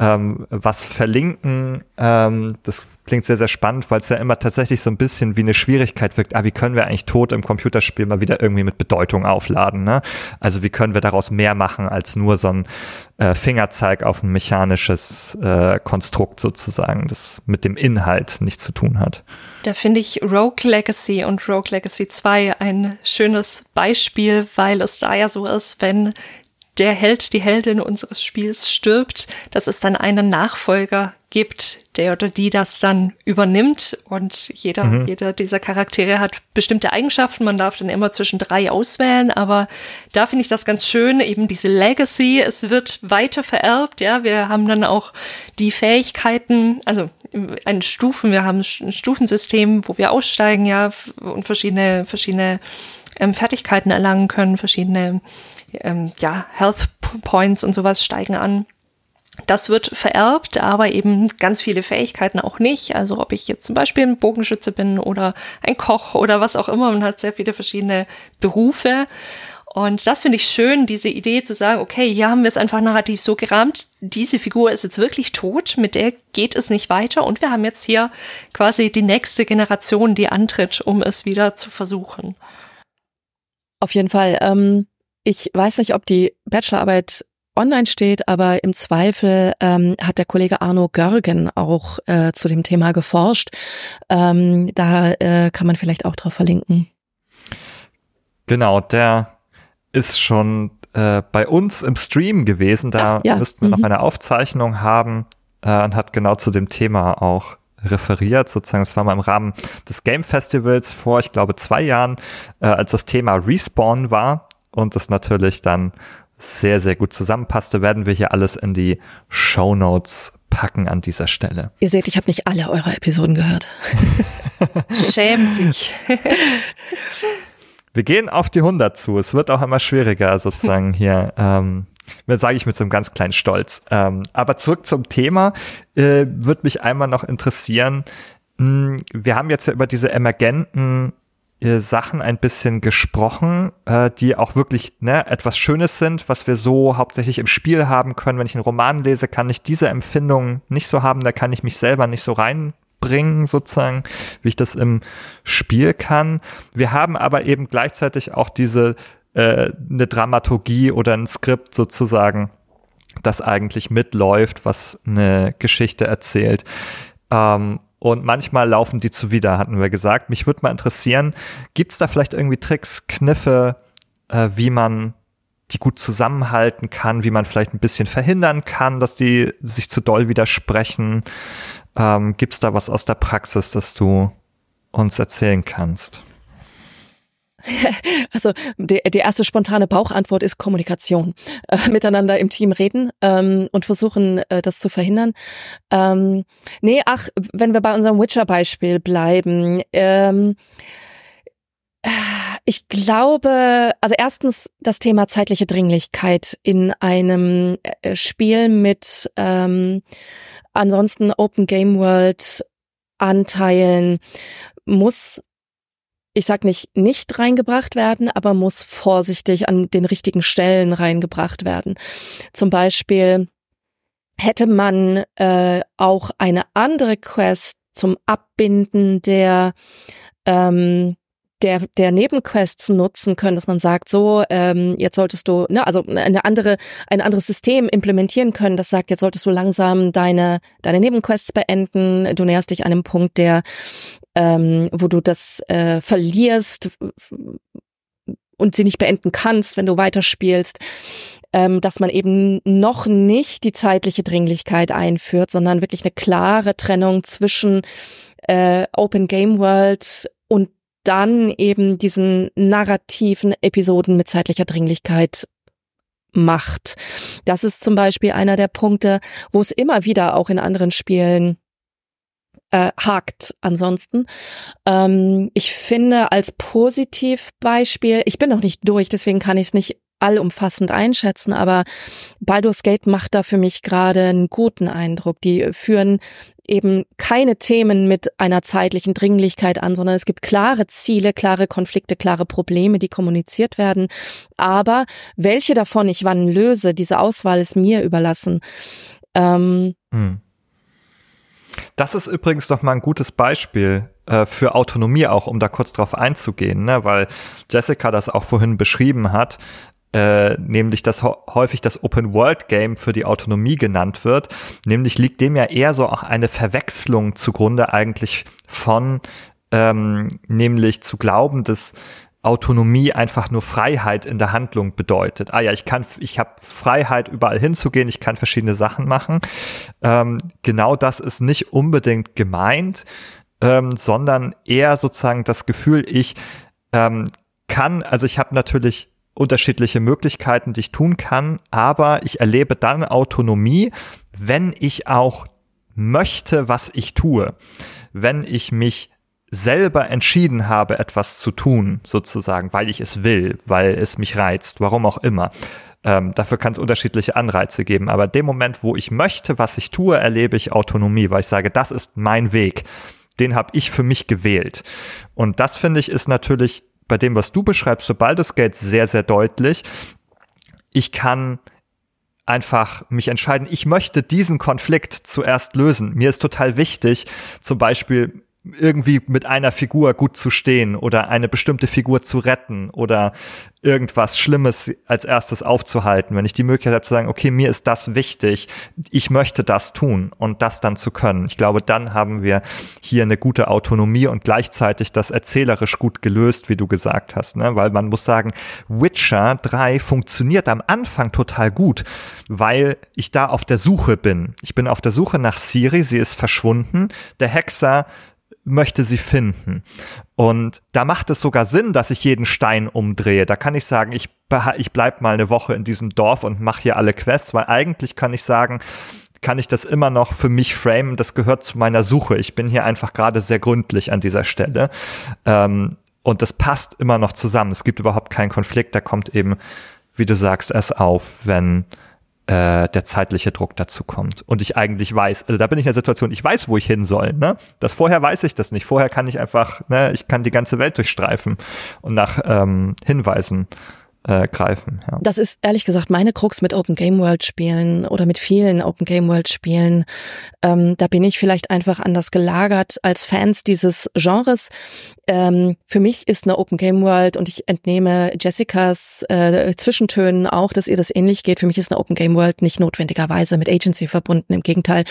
ähm, was verlinken. Ähm, das klingt sehr, sehr spannend, weil es ja immer tatsächlich so ein bisschen wie eine Schwierigkeit wirkt. Ah, wie können wir eigentlich Tod im Computerspiel mal wieder irgendwie mit Bedeutung aufladen? Ne? Also wie können wir daraus mehr machen als nur so ein äh, Fingerzeig auf ein mechanisches äh, Konstrukt sozusagen, das mit dem Inhalt nichts zu tun hat. Da finde ich Rogue Legacy und Rogue Legacy 2 ein schönes Beispiel, weil es da ja so ist, wenn der Held, die Heldin unseres Spiels stirbt, dass es dann einen Nachfolger gibt, der oder die das dann übernimmt. Und jeder, mhm. jeder dieser Charaktere hat bestimmte Eigenschaften. Man darf dann immer zwischen drei auswählen. Aber da finde ich das ganz schön, eben diese Legacy. Es wird weiter vererbt. Ja, wir haben dann auch die Fähigkeiten, also ein Stufen, wir haben ein Stufensystem, wo wir aussteigen, ja, und verschiedene, verschiedene ähm, Fertigkeiten erlangen können, verschiedene ähm, ja, Health Points und sowas steigen an. Das wird vererbt, aber eben ganz viele Fähigkeiten auch nicht. Also ob ich jetzt zum Beispiel ein Bogenschütze bin oder ein Koch oder was auch immer. Man hat sehr viele verschiedene Berufe. Und das finde ich schön, diese Idee zu sagen, okay, hier haben wir es einfach narrativ so gerahmt, diese Figur ist jetzt wirklich tot, mit der geht es nicht weiter und wir haben jetzt hier quasi die nächste Generation, die antritt, um es wieder zu versuchen. Auf jeden Fall. Ähm, ich weiß nicht, ob die Bachelorarbeit online steht, aber im Zweifel ähm, hat der Kollege Arno Görgen auch äh, zu dem Thema geforscht. Ähm, da äh, kann man vielleicht auch drauf verlinken. Genau, der ist schon äh, bei uns im Stream gewesen. Da Ach, ja. müssten wir mhm. noch eine Aufzeichnung haben äh, und hat genau zu dem Thema auch referiert, sozusagen. Das war mal im Rahmen des Game Festivals vor, ich glaube, zwei Jahren, äh, als das Thema Respawn war und es natürlich dann sehr, sehr gut zusammenpasste, werden wir hier alles in die Show Notes packen an dieser Stelle. Ihr seht, ich habe nicht alle eure Episoden gehört. Schäm dich. wir gehen auf die 100 zu. Es wird auch immer schwieriger sozusagen hier. Ähm, sage ich mit so einem ganz kleinen Stolz. Ähm, aber zurück zum Thema. Äh, Würde mich einmal noch interessieren. Mh, hm, wir haben jetzt ja über diese emergenten Sachen ein bisschen gesprochen, äh, die auch wirklich ne, etwas Schönes sind, was wir so hauptsächlich im Spiel haben können. Wenn ich einen Roman lese, kann ich diese Empfindung nicht so haben, da kann ich mich selber nicht so reinbringen, sozusagen, wie ich das im Spiel kann. Wir haben aber eben gleichzeitig auch diese äh, eine Dramaturgie oder ein Skript sozusagen, das eigentlich mitläuft, was eine Geschichte erzählt. Ähm, und manchmal laufen die zuwider, hatten wir gesagt. Mich würde mal interessieren, gibt es da vielleicht irgendwie Tricks, Kniffe, äh, wie man die gut zusammenhalten kann, wie man vielleicht ein bisschen verhindern kann, dass die sich zu doll widersprechen? Ähm, gibt es da was aus der Praxis, das du uns erzählen kannst? Also die, die erste spontane Bauchantwort ist Kommunikation. Äh, miteinander im Team reden ähm, und versuchen, äh, das zu verhindern. Ähm, nee, ach, wenn wir bei unserem Witcher-Beispiel bleiben. Ähm, ich glaube, also erstens das Thema zeitliche Dringlichkeit in einem äh, Spiel mit ähm, ansonsten Open Game World Anteilen muss ich sag nicht nicht reingebracht werden, aber muss vorsichtig an den richtigen Stellen reingebracht werden. Zum Beispiel hätte man äh, auch eine andere Quest zum Abbinden der ähm, der, der Nebenquests nutzen können, dass man sagt, so, ähm, jetzt solltest du, ne, also eine andere, ein anderes System implementieren können, das sagt, jetzt solltest du langsam deine, deine Nebenquests beenden, du näherst dich einem Punkt, der, ähm, wo du das äh, verlierst und sie nicht beenden kannst, wenn du weiterspielst, ähm, dass man eben noch nicht die zeitliche Dringlichkeit einführt, sondern wirklich eine klare Trennung zwischen äh, Open Game World und dann eben diesen narrativen Episoden mit zeitlicher Dringlichkeit macht. Das ist zum Beispiel einer der Punkte, wo es immer wieder auch in anderen Spielen äh, hakt ansonsten. Ähm, ich finde als Positivbeispiel, ich bin noch nicht durch, deswegen kann ich es nicht allumfassend einschätzen, aber Baldur's Gate macht da für mich gerade einen guten Eindruck. Die führen eben keine Themen mit einer zeitlichen Dringlichkeit an, sondern es gibt klare Ziele, klare Konflikte, klare Probleme, die kommuniziert werden. Aber welche davon ich wann löse, diese Auswahl ist mir überlassen. Ähm, hm. Das ist übrigens noch mal ein gutes Beispiel äh, für Autonomie auch, um da kurz drauf einzugehen, ne? weil Jessica das auch vorhin beschrieben hat. Äh, nämlich dass häufig das Open World Game für die Autonomie genannt wird. Nämlich liegt dem ja eher so auch eine Verwechslung zugrunde eigentlich von, ähm, nämlich zu glauben, dass Autonomie einfach nur Freiheit in der Handlung bedeutet. Ah ja, ich kann, ich habe Freiheit überall hinzugehen, ich kann verschiedene Sachen machen. Ähm, genau das ist nicht unbedingt gemeint, ähm, sondern eher sozusagen das Gefühl, ich ähm, kann, also ich habe natürlich unterschiedliche Möglichkeiten, die ich tun kann, aber ich erlebe dann Autonomie, wenn ich auch möchte, was ich tue. Wenn ich mich selber entschieden habe, etwas zu tun, sozusagen, weil ich es will, weil es mich reizt, warum auch immer. Ähm, dafür kann es unterschiedliche Anreize geben. Aber dem Moment, wo ich möchte, was ich tue, erlebe ich Autonomie, weil ich sage, das ist mein Weg. Den habe ich für mich gewählt. Und das finde ich ist natürlich bei dem, was du beschreibst, sobald es geht, sehr, sehr deutlich. Ich kann einfach mich entscheiden, ich möchte diesen Konflikt zuerst lösen. Mir ist total wichtig, zum Beispiel irgendwie mit einer Figur gut zu stehen oder eine bestimmte Figur zu retten oder irgendwas Schlimmes als erstes aufzuhalten, wenn ich die Möglichkeit habe zu sagen, okay, mir ist das wichtig, ich möchte das tun und das dann zu können. Ich glaube, dann haben wir hier eine gute Autonomie und gleichzeitig das erzählerisch gut gelöst, wie du gesagt hast, ne? weil man muss sagen, Witcher 3 funktioniert am Anfang total gut, weil ich da auf der Suche bin. Ich bin auf der Suche nach Siri, sie ist verschwunden, der Hexer möchte sie finden. Und da macht es sogar Sinn, dass ich jeden Stein umdrehe. Da kann ich sagen, ich, ich bleib mal eine Woche in diesem Dorf und mache hier alle Quests, weil eigentlich kann ich sagen, kann ich das immer noch für mich framen. Das gehört zu meiner Suche. Ich bin hier einfach gerade sehr gründlich an dieser Stelle. Ähm, und das passt immer noch zusammen. Es gibt überhaupt keinen Konflikt. Da kommt eben, wie du sagst, erst auf, wenn äh, der zeitliche Druck dazu kommt. Und ich eigentlich weiß, also da bin ich in der Situation, ich weiß, wo ich hin soll. Ne? Das vorher weiß ich das nicht. Vorher kann ich einfach, ne, ich kann die ganze Welt durchstreifen und nach ähm, Hinweisen äh, greifen. Ja. Das ist ehrlich gesagt meine Krux mit Open Game World Spielen oder mit vielen Open Game World Spielen. Ähm, da bin ich vielleicht einfach anders gelagert als Fans dieses Genres. Ähm, für mich ist eine Open Game World und ich entnehme Jessicas äh, Zwischentönen auch, dass ihr das ähnlich geht. Für mich ist eine Open Game World nicht notwendigerweise mit Agency verbunden. Im Gegenteil,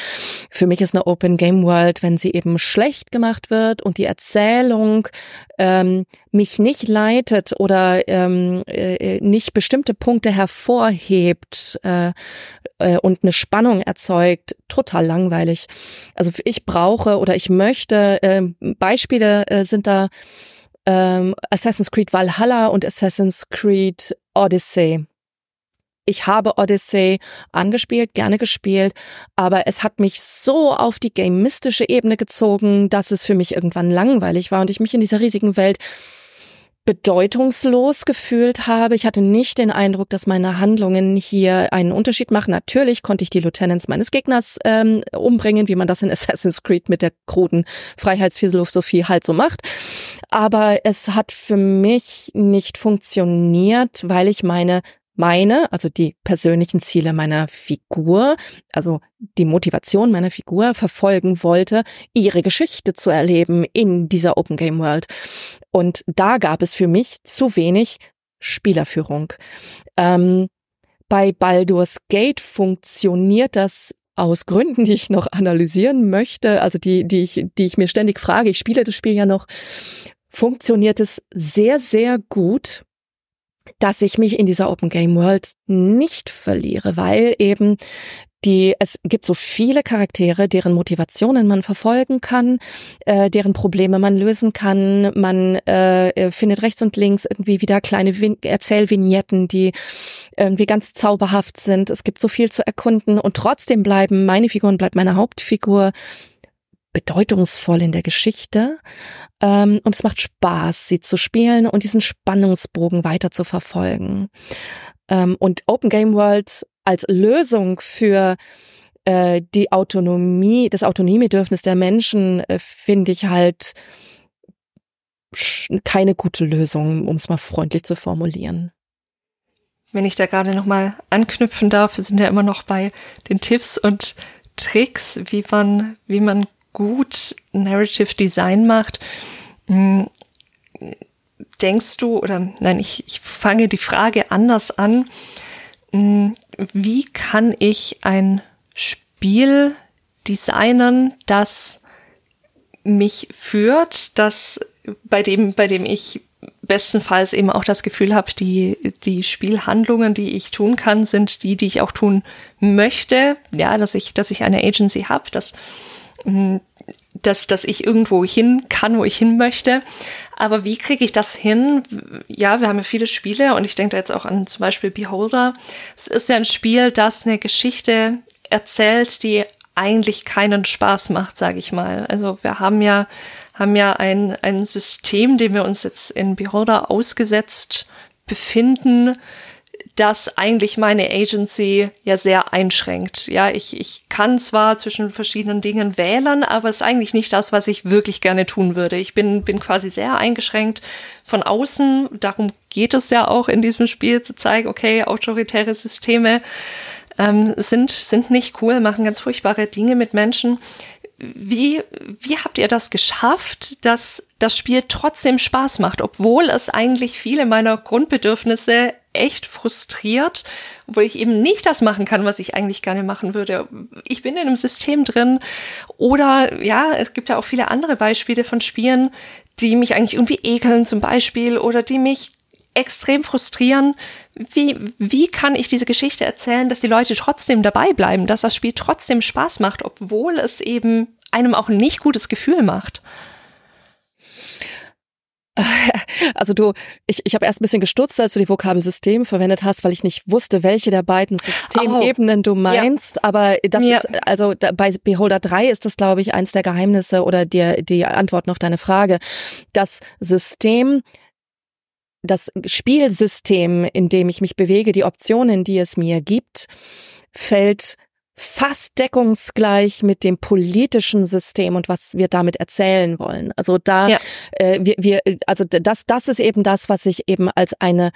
für mich ist eine Open Game World, wenn sie eben schlecht gemacht wird und die Erzählung ähm, mich nicht leitet oder ähm, äh, nicht bestimmte Punkte hervorhebt äh, äh, und eine Spannung erzeugt, total langweilig. Also ich brauche oder ich möchte, äh, Beispiele äh, sind da ähm, Assassin's Creed Valhalla und Assassin's Creed Odyssey. Ich habe Odyssey angespielt, gerne gespielt, aber es hat mich so auf die gamistische Ebene gezogen, dass es für mich irgendwann langweilig war und ich mich in dieser riesigen Welt bedeutungslos gefühlt habe. Ich hatte nicht den Eindruck, dass meine Handlungen hier einen Unterschied machen. Natürlich konnte ich die Lieutenants meines Gegners ähm, umbringen, wie man das in Assassin's Creed mit der kruden Freiheitsphilosophie halt so macht. Aber es hat für mich nicht funktioniert, weil ich meine meine, also die persönlichen Ziele meiner Figur, also die Motivation meiner Figur verfolgen wollte, ihre Geschichte zu erleben in dieser Open Game World. Und da gab es für mich zu wenig Spielerführung. Ähm, bei Baldur's Gate funktioniert das aus Gründen, die ich noch analysieren möchte, also die, die ich, die ich mir ständig frage. Ich spiele das Spiel ja noch. Funktioniert es sehr, sehr gut dass ich mich in dieser Open Game World nicht verliere, weil eben die es gibt so viele Charaktere, deren Motivationen man verfolgen kann, äh, deren Probleme man lösen kann. Man äh, findet rechts und links irgendwie wieder kleine Vin Erzählvignetten, die irgendwie ganz zauberhaft sind. Es gibt so viel zu erkunden und trotzdem bleiben meine Figuren, bleibt meine Hauptfigur bedeutungsvoll in der Geschichte. Ähm, und es macht Spaß, sie zu spielen und diesen Spannungsbogen weiter zu verfolgen. Ähm, und Open Game World als Lösung für äh, die Autonomie, das Autonomiebedürfnis der Menschen äh, finde ich halt keine gute Lösung, um es mal freundlich zu formulieren. Wenn ich da gerade noch mal anknüpfen darf, wir sind ja immer noch bei den Tipps und Tricks, wie man, wie man gut Narrative Design macht. Hm, denkst du, oder nein, ich, ich fange die Frage anders an. Hm, wie kann ich ein Spiel designen, das mich führt, das bei dem, bei dem ich bestenfalls eben auch das Gefühl habe, die, die Spielhandlungen, die ich tun kann, sind die, die ich auch tun möchte. Ja, dass ich, dass ich eine Agency habe, dass, dass, dass ich irgendwo hin kann, wo ich hin möchte. Aber wie kriege ich das hin? Ja, wir haben ja viele Spiele und ich denke da jetzt auch an zum Beispiel Beholder. Es ist ja ein Spiel, das eine Geschichte erzählt, die eigentlich keinen Spaß macht, sage ich mal. Also wir haben ja haben ja ein, ein System, dem wir uns jetzt in Beholder ausgesetzt befinden, das eigentlich meine Agency ja sehr einschränkt. Ja, ich, ich kann zwar zwischen verschiedenen Dingen wählen, aber es ist eigentlich nicht das, was ich wirklich gerne tun würde. Ich bin, bin quasi sehr eingeschränkt von außen. Darum geht es ja auch in diesem Spiel zu zeigen, okay, autoritäre Systeme ähm, sind, sind nicht cool, machen ganz furchtbare Dinge mit Menschen. Wie, wie habt ihr das geschafft, dass das Spiel trotzdem Spaß macht, obwohl es eigentlich viele meiner Grundbedürfnisse echt frustriert, obwohl ich eben nicht das machen kann, was ich eigentlich gerne machen würde. Ich bin in einem System drin oder ja, es gibt ja auch viele andere Beispiele von Spielen, die mich eigentlich irgendwie ekeln zum Beispiel oder die mich extrem frustrieren. Wie, wie kann ich diese Geschichte erzählen, dass die Leute trotzdem dabei bleiben, dass das Spiel trotzdem Spaß macht, obwohl es eben einem auch ein nicht gutes Gefühl macht? Also du, ich, ich habe erst ein bisschen gestutzt, als du die Vokabel System verwendet hast, weil ich nicht wusste, welche der beiden Systemebenen oh. du meinst. Ja. Aber das ja. ist, also bei Beholder 3 ist das, glaube ich, eins der Geheimnisse oder die, die Antworten auf deine Frage. Das System das Spielsystem, in dem ich mich bewege, die Optionen, die es mir gibt, fällt fast deckungsgleich mit dem politischen System und was wir damit erzählen wollen. Also da ja. äh, wir, wir also das das ist eben das, was ich eben als eine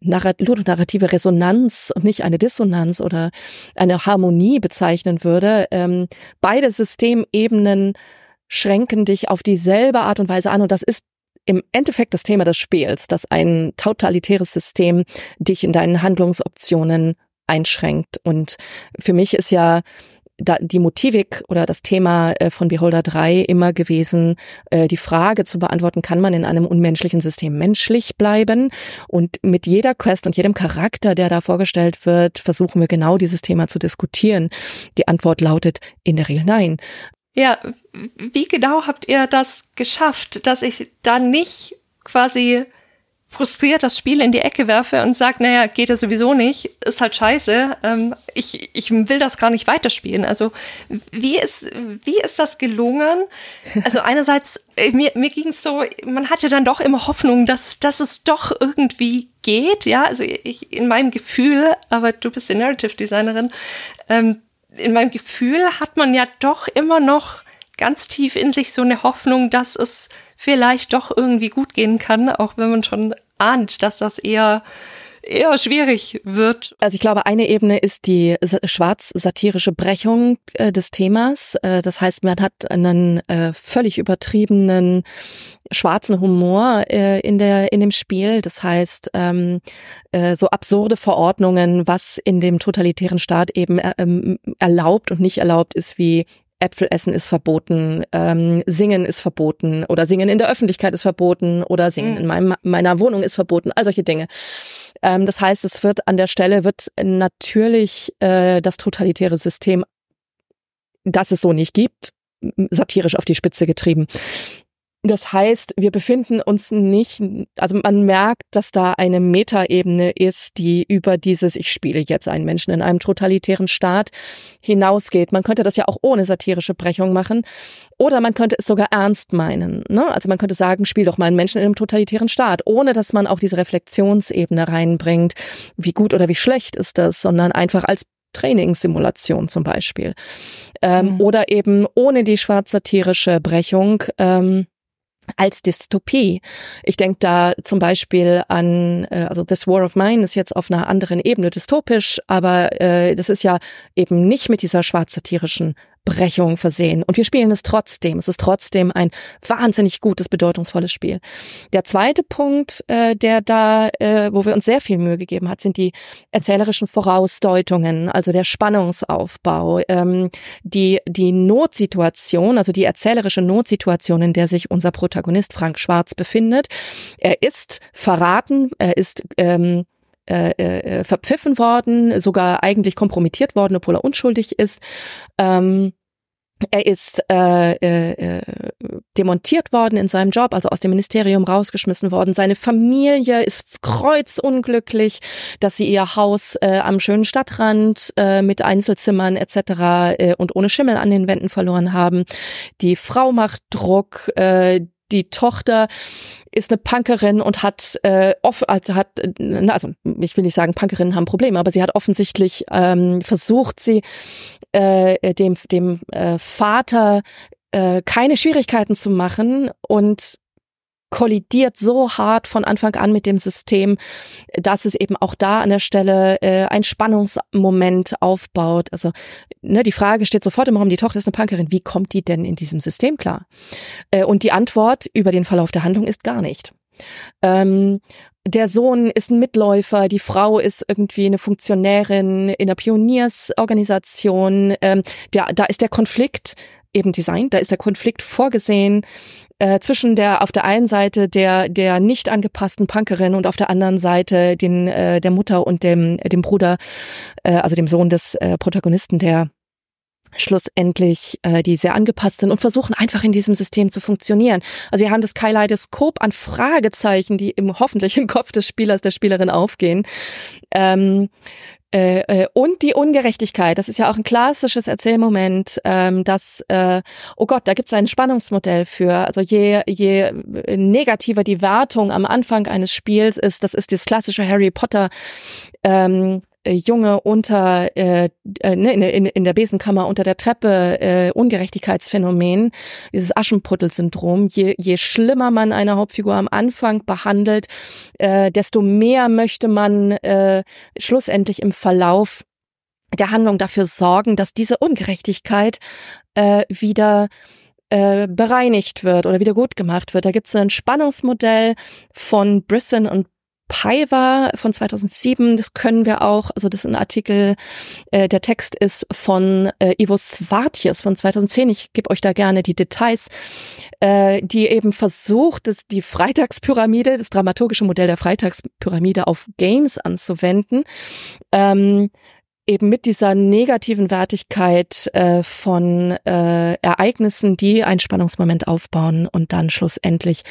narrative Resonanz und nicht eine Dissonanz oder eine Harmonie bezeichnen würde. Ähm, beide Systemebenen schränken dich auf dieselbe Art und Weise an und das ist im Endeffekt das Thema des Spiels, dass ein totalitäres System dich in deinen Handlungsoptionen einschränkt. Und für mich ist ja da die Motivik oder das Thema äh, von Beholder 3 immer gewesen, äh, die Frage zu beantworten, kann man in einem unmenschlichen System menschlich bleiben? Und mit jeder Quest und jedem Charakter, der da vorgestellt wird, versuchen wir genau dieses Thema zu diskutieren. Die Antwort lautet in der Regel nein. Ja, wie genau habt ihr das geschafft, dass ich da nicht quasi frustriert das Spiel in die Ecke werfe und sage, naja, geht ja sowieso nicht, ist halt scheiße, ähm, ich, ich will das gar nicht weiterspielen. Also wie ist, wie ist das gelungen? Also einerseits, äh, mir, mir ging es so, man hatte dann doch immer Hoffnung, dass, dass es doch irgendwie geht, ja, also ich in meinem Gefühl, aber du bist die Narrative Designerin, ähm, in meinem Gefühl hat man ja doch immer noch ganz tief in sich so eine Hoffnung, dass es vielleicht doch irgendwie gut gehen kann, auch wenn man schon ahnt, dass das eher eher schwierig wird. Also ich glaube, eine Ebene ist die schwarz-satirische Brechung äh, des Themas. Äh, das heißt, man hat einen äh, völlig übertriebenen schwarzen Humor äh, in der in dem Spiel. Das heißt, ähm, äh, so absurde Verordnungen, was in dem totalitären Staat eben äh, ähm, erlaubt und nicht erlaubt ist, wie Äpfel essen ist verboten, ähm, singen ist verboten oder singen in der Öffentlichkeit ist verboten oder singen mhm. in meinem, meiner Wohnung ist verboten, all solche Dinge. Ähm, das heißt, es wird an der Stelle wird natürlich äh, das totalitäre System, das es so nicht gibt, satirisch auf die Spitze getrieben. Das heißt, wir befinden uns nicht, also man merkt, dass da eine Metaebene ist, die über dieses, ich spiele jetzt einen Menschen in einem totalitären Staat hinausgeht. Man könnte das ja auch ohne satirische Brechung machen. Oder man könnte es sogar ernst meinen. Ne? Also man könnte sagen, spiel doch mal einen Menschen in einem totalitären Staat, ohne dass man auch diese Reflexionsebene reinbringt. Wie gut oder wie schlecht ist das, sondern einfach als Trainingssimulation zum Beispiel. Ähm, mhm. Oder eben ohne die schwarz-satirische Brechung. Ähm, als Dystopie. Ich denke da zum Beispiel an, äh, also This War of Mine ist jetzt auf einer anderen Ebene dystopisch, aber äh, das ist ja eben nicht mit dieser schwarz-satirischen Brechung versehen. Und wir spielen es trotzdem. Es ist trotzdem ein wahnsinnig gutes, bedeutungsvolles Spiel. Der zweite Punkt, äh, der da, äh, wo wir uns sehr viel Mühe gegeben hat, sind die erzählerischen Vorausdeutungen, also der Spannungsaufbau, ähm, die, die Notsituation, also die erzählerische Notsituation, in der sich unser Protagonist Frank Schwarz befindet. Er ist verraten, er ist ähm, äh, äh, verpfiffen worden, sogar eigentlich kompromittiert worden, obwohl er unschuldig ist. Ähm, er ist äh, äh, demontiert worden in seinem Job, also aus dem Ministerium rausgeschmissen worden. Seine Familie ist kreuzunglücklich, dass sie ihr Haus äh, am schönen Stadtrand äh, mit Einzelzimmern etc. Äh, und ohne Schimmel an den Wänden verloren haben. Die Frau macht Druck. Äh, die Tochter ist eine Punkerin und hat äh, off also hat also ich will nicht sagen Punkerinnen haben Probleme, aber sie hat offensichtlich ähm, versucht sie äh, dem dem äh, Vater äh, keine Schwierigkeiten zu machen und kollidiert so hart von Anfang an mit dem System, dass es eben auch da an der Stelle äh, ein Spannungsmoment aufbaut. Also ne, die Frage steht sofort im Raum, die Tochter ist eine Punkerin, wie kommt die denn in diesem System klar? Äh, und die Antwort über den Verlauf der Handlung ist gar nicht. Ähm, der Sohn ist ein Mitläufer, die Frau ist irgendwie eine Funktionärin in der Pioniersorganisation. Ähm, der, da ist der Konflikt eben Design, da ist der Konflikt vorgesehen äh, zwischen der auf der einen Seite der der nicht angepassten Punkerin und auf der anderen Seite den äh, der Mutter und dem dem Bruder, äh, also dem Sohn des äh, Protagonisten, der schlussendlich äh, die sehr angepasst sind und versuchen einfach in diesem System zu funktionieren. Also wir haben das Kaleidoskop an Fragezeichen, die im hoffentlich im Kopf des Spielers, der Spielerin aufgehen. Ähm, äh, äh, und die Ungerechtigkeit, das ist ja auch ein klassisches Erzählmoment, ähm, dass, äh, oh Gott, da gibt es ein Spannungsmodell für. Also je, je negativer die Wertung am Anfang eines Spiels ist, das ist das klassische Harry Potter ähm, äh, Junge unter äh, äh ne, in, in, in der Besenkammer unter der Treppe äh, Ungerechtigkeitsphänomen, dieses Aschenputtel-Syndrom. Je, je schlimmer man eine Hauptfigur am Anfang behandelt, äh, desto mehr möchte man äh, schlussendlich im Verlauf der Handlung dafür sorgen, dass diese Ungerechtigkeit äh, wieder äh, bereinigt wird oder wieder gut gemacht wird. Da gibt es ein Spannungsmodell von Brisson und Paiva von 2007, das können wir auch, also das ist ein Artikel, äh, der Text ist von äh, Ivo Svartjes von 2010, ich gebe euch da gerne die Details, äh, die eben versucht, das, die Freitagspyramide, das dramaturgische Modell der Freitagspyramide auf Games anzuwenden. Ähm, eben mit dieser negativen Wertigkeit äh, von äh, Ereignissen, die einen Spannungsmoment aufbauen und dann schlussendlich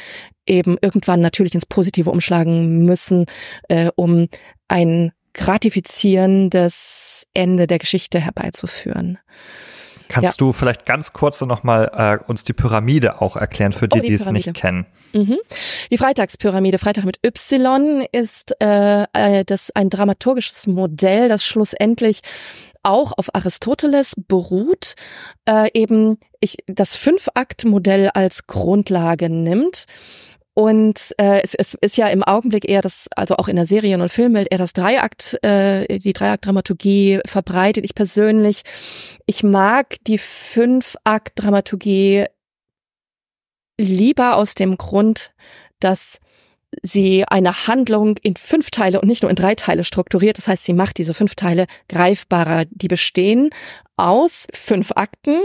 eben irgendwann natürlich ins Positive umschlagen müssen, äh, um ein gratifizierendes Ende der Geschichte herbeizuführen. Kannst ja. du vielleicht ganz kurz noch mal äh, uns die Pyramide auch erklären für die, oh, die, die es nicht kennen? Mhm. Die Freitagspyramide, Freitag mit Y, ist äh, äh, das ein dramaturgisches Modell, das schlussendlich auch auf Aristoteles beruht, äh, eben ich das Fünf-Akt-Modell als Grundlage nimmt und äh, es, es ist ja im Augenblick eher das, also auch in der Serien- und Filmwelt eher das Dreiakt, äh, die Dreiakt-Dramaturgie verbreitet. Ich persönlich, ich mag die Fünf-Akt-Dramaturgie lieber aus dem Grund, dass sie eine Handlung in fünf Teile und nicht nur in drei Teile strukturiert. Das heißt, sie macht diese fünf Teile greifbarer. Die bestehen aus fünf Akten.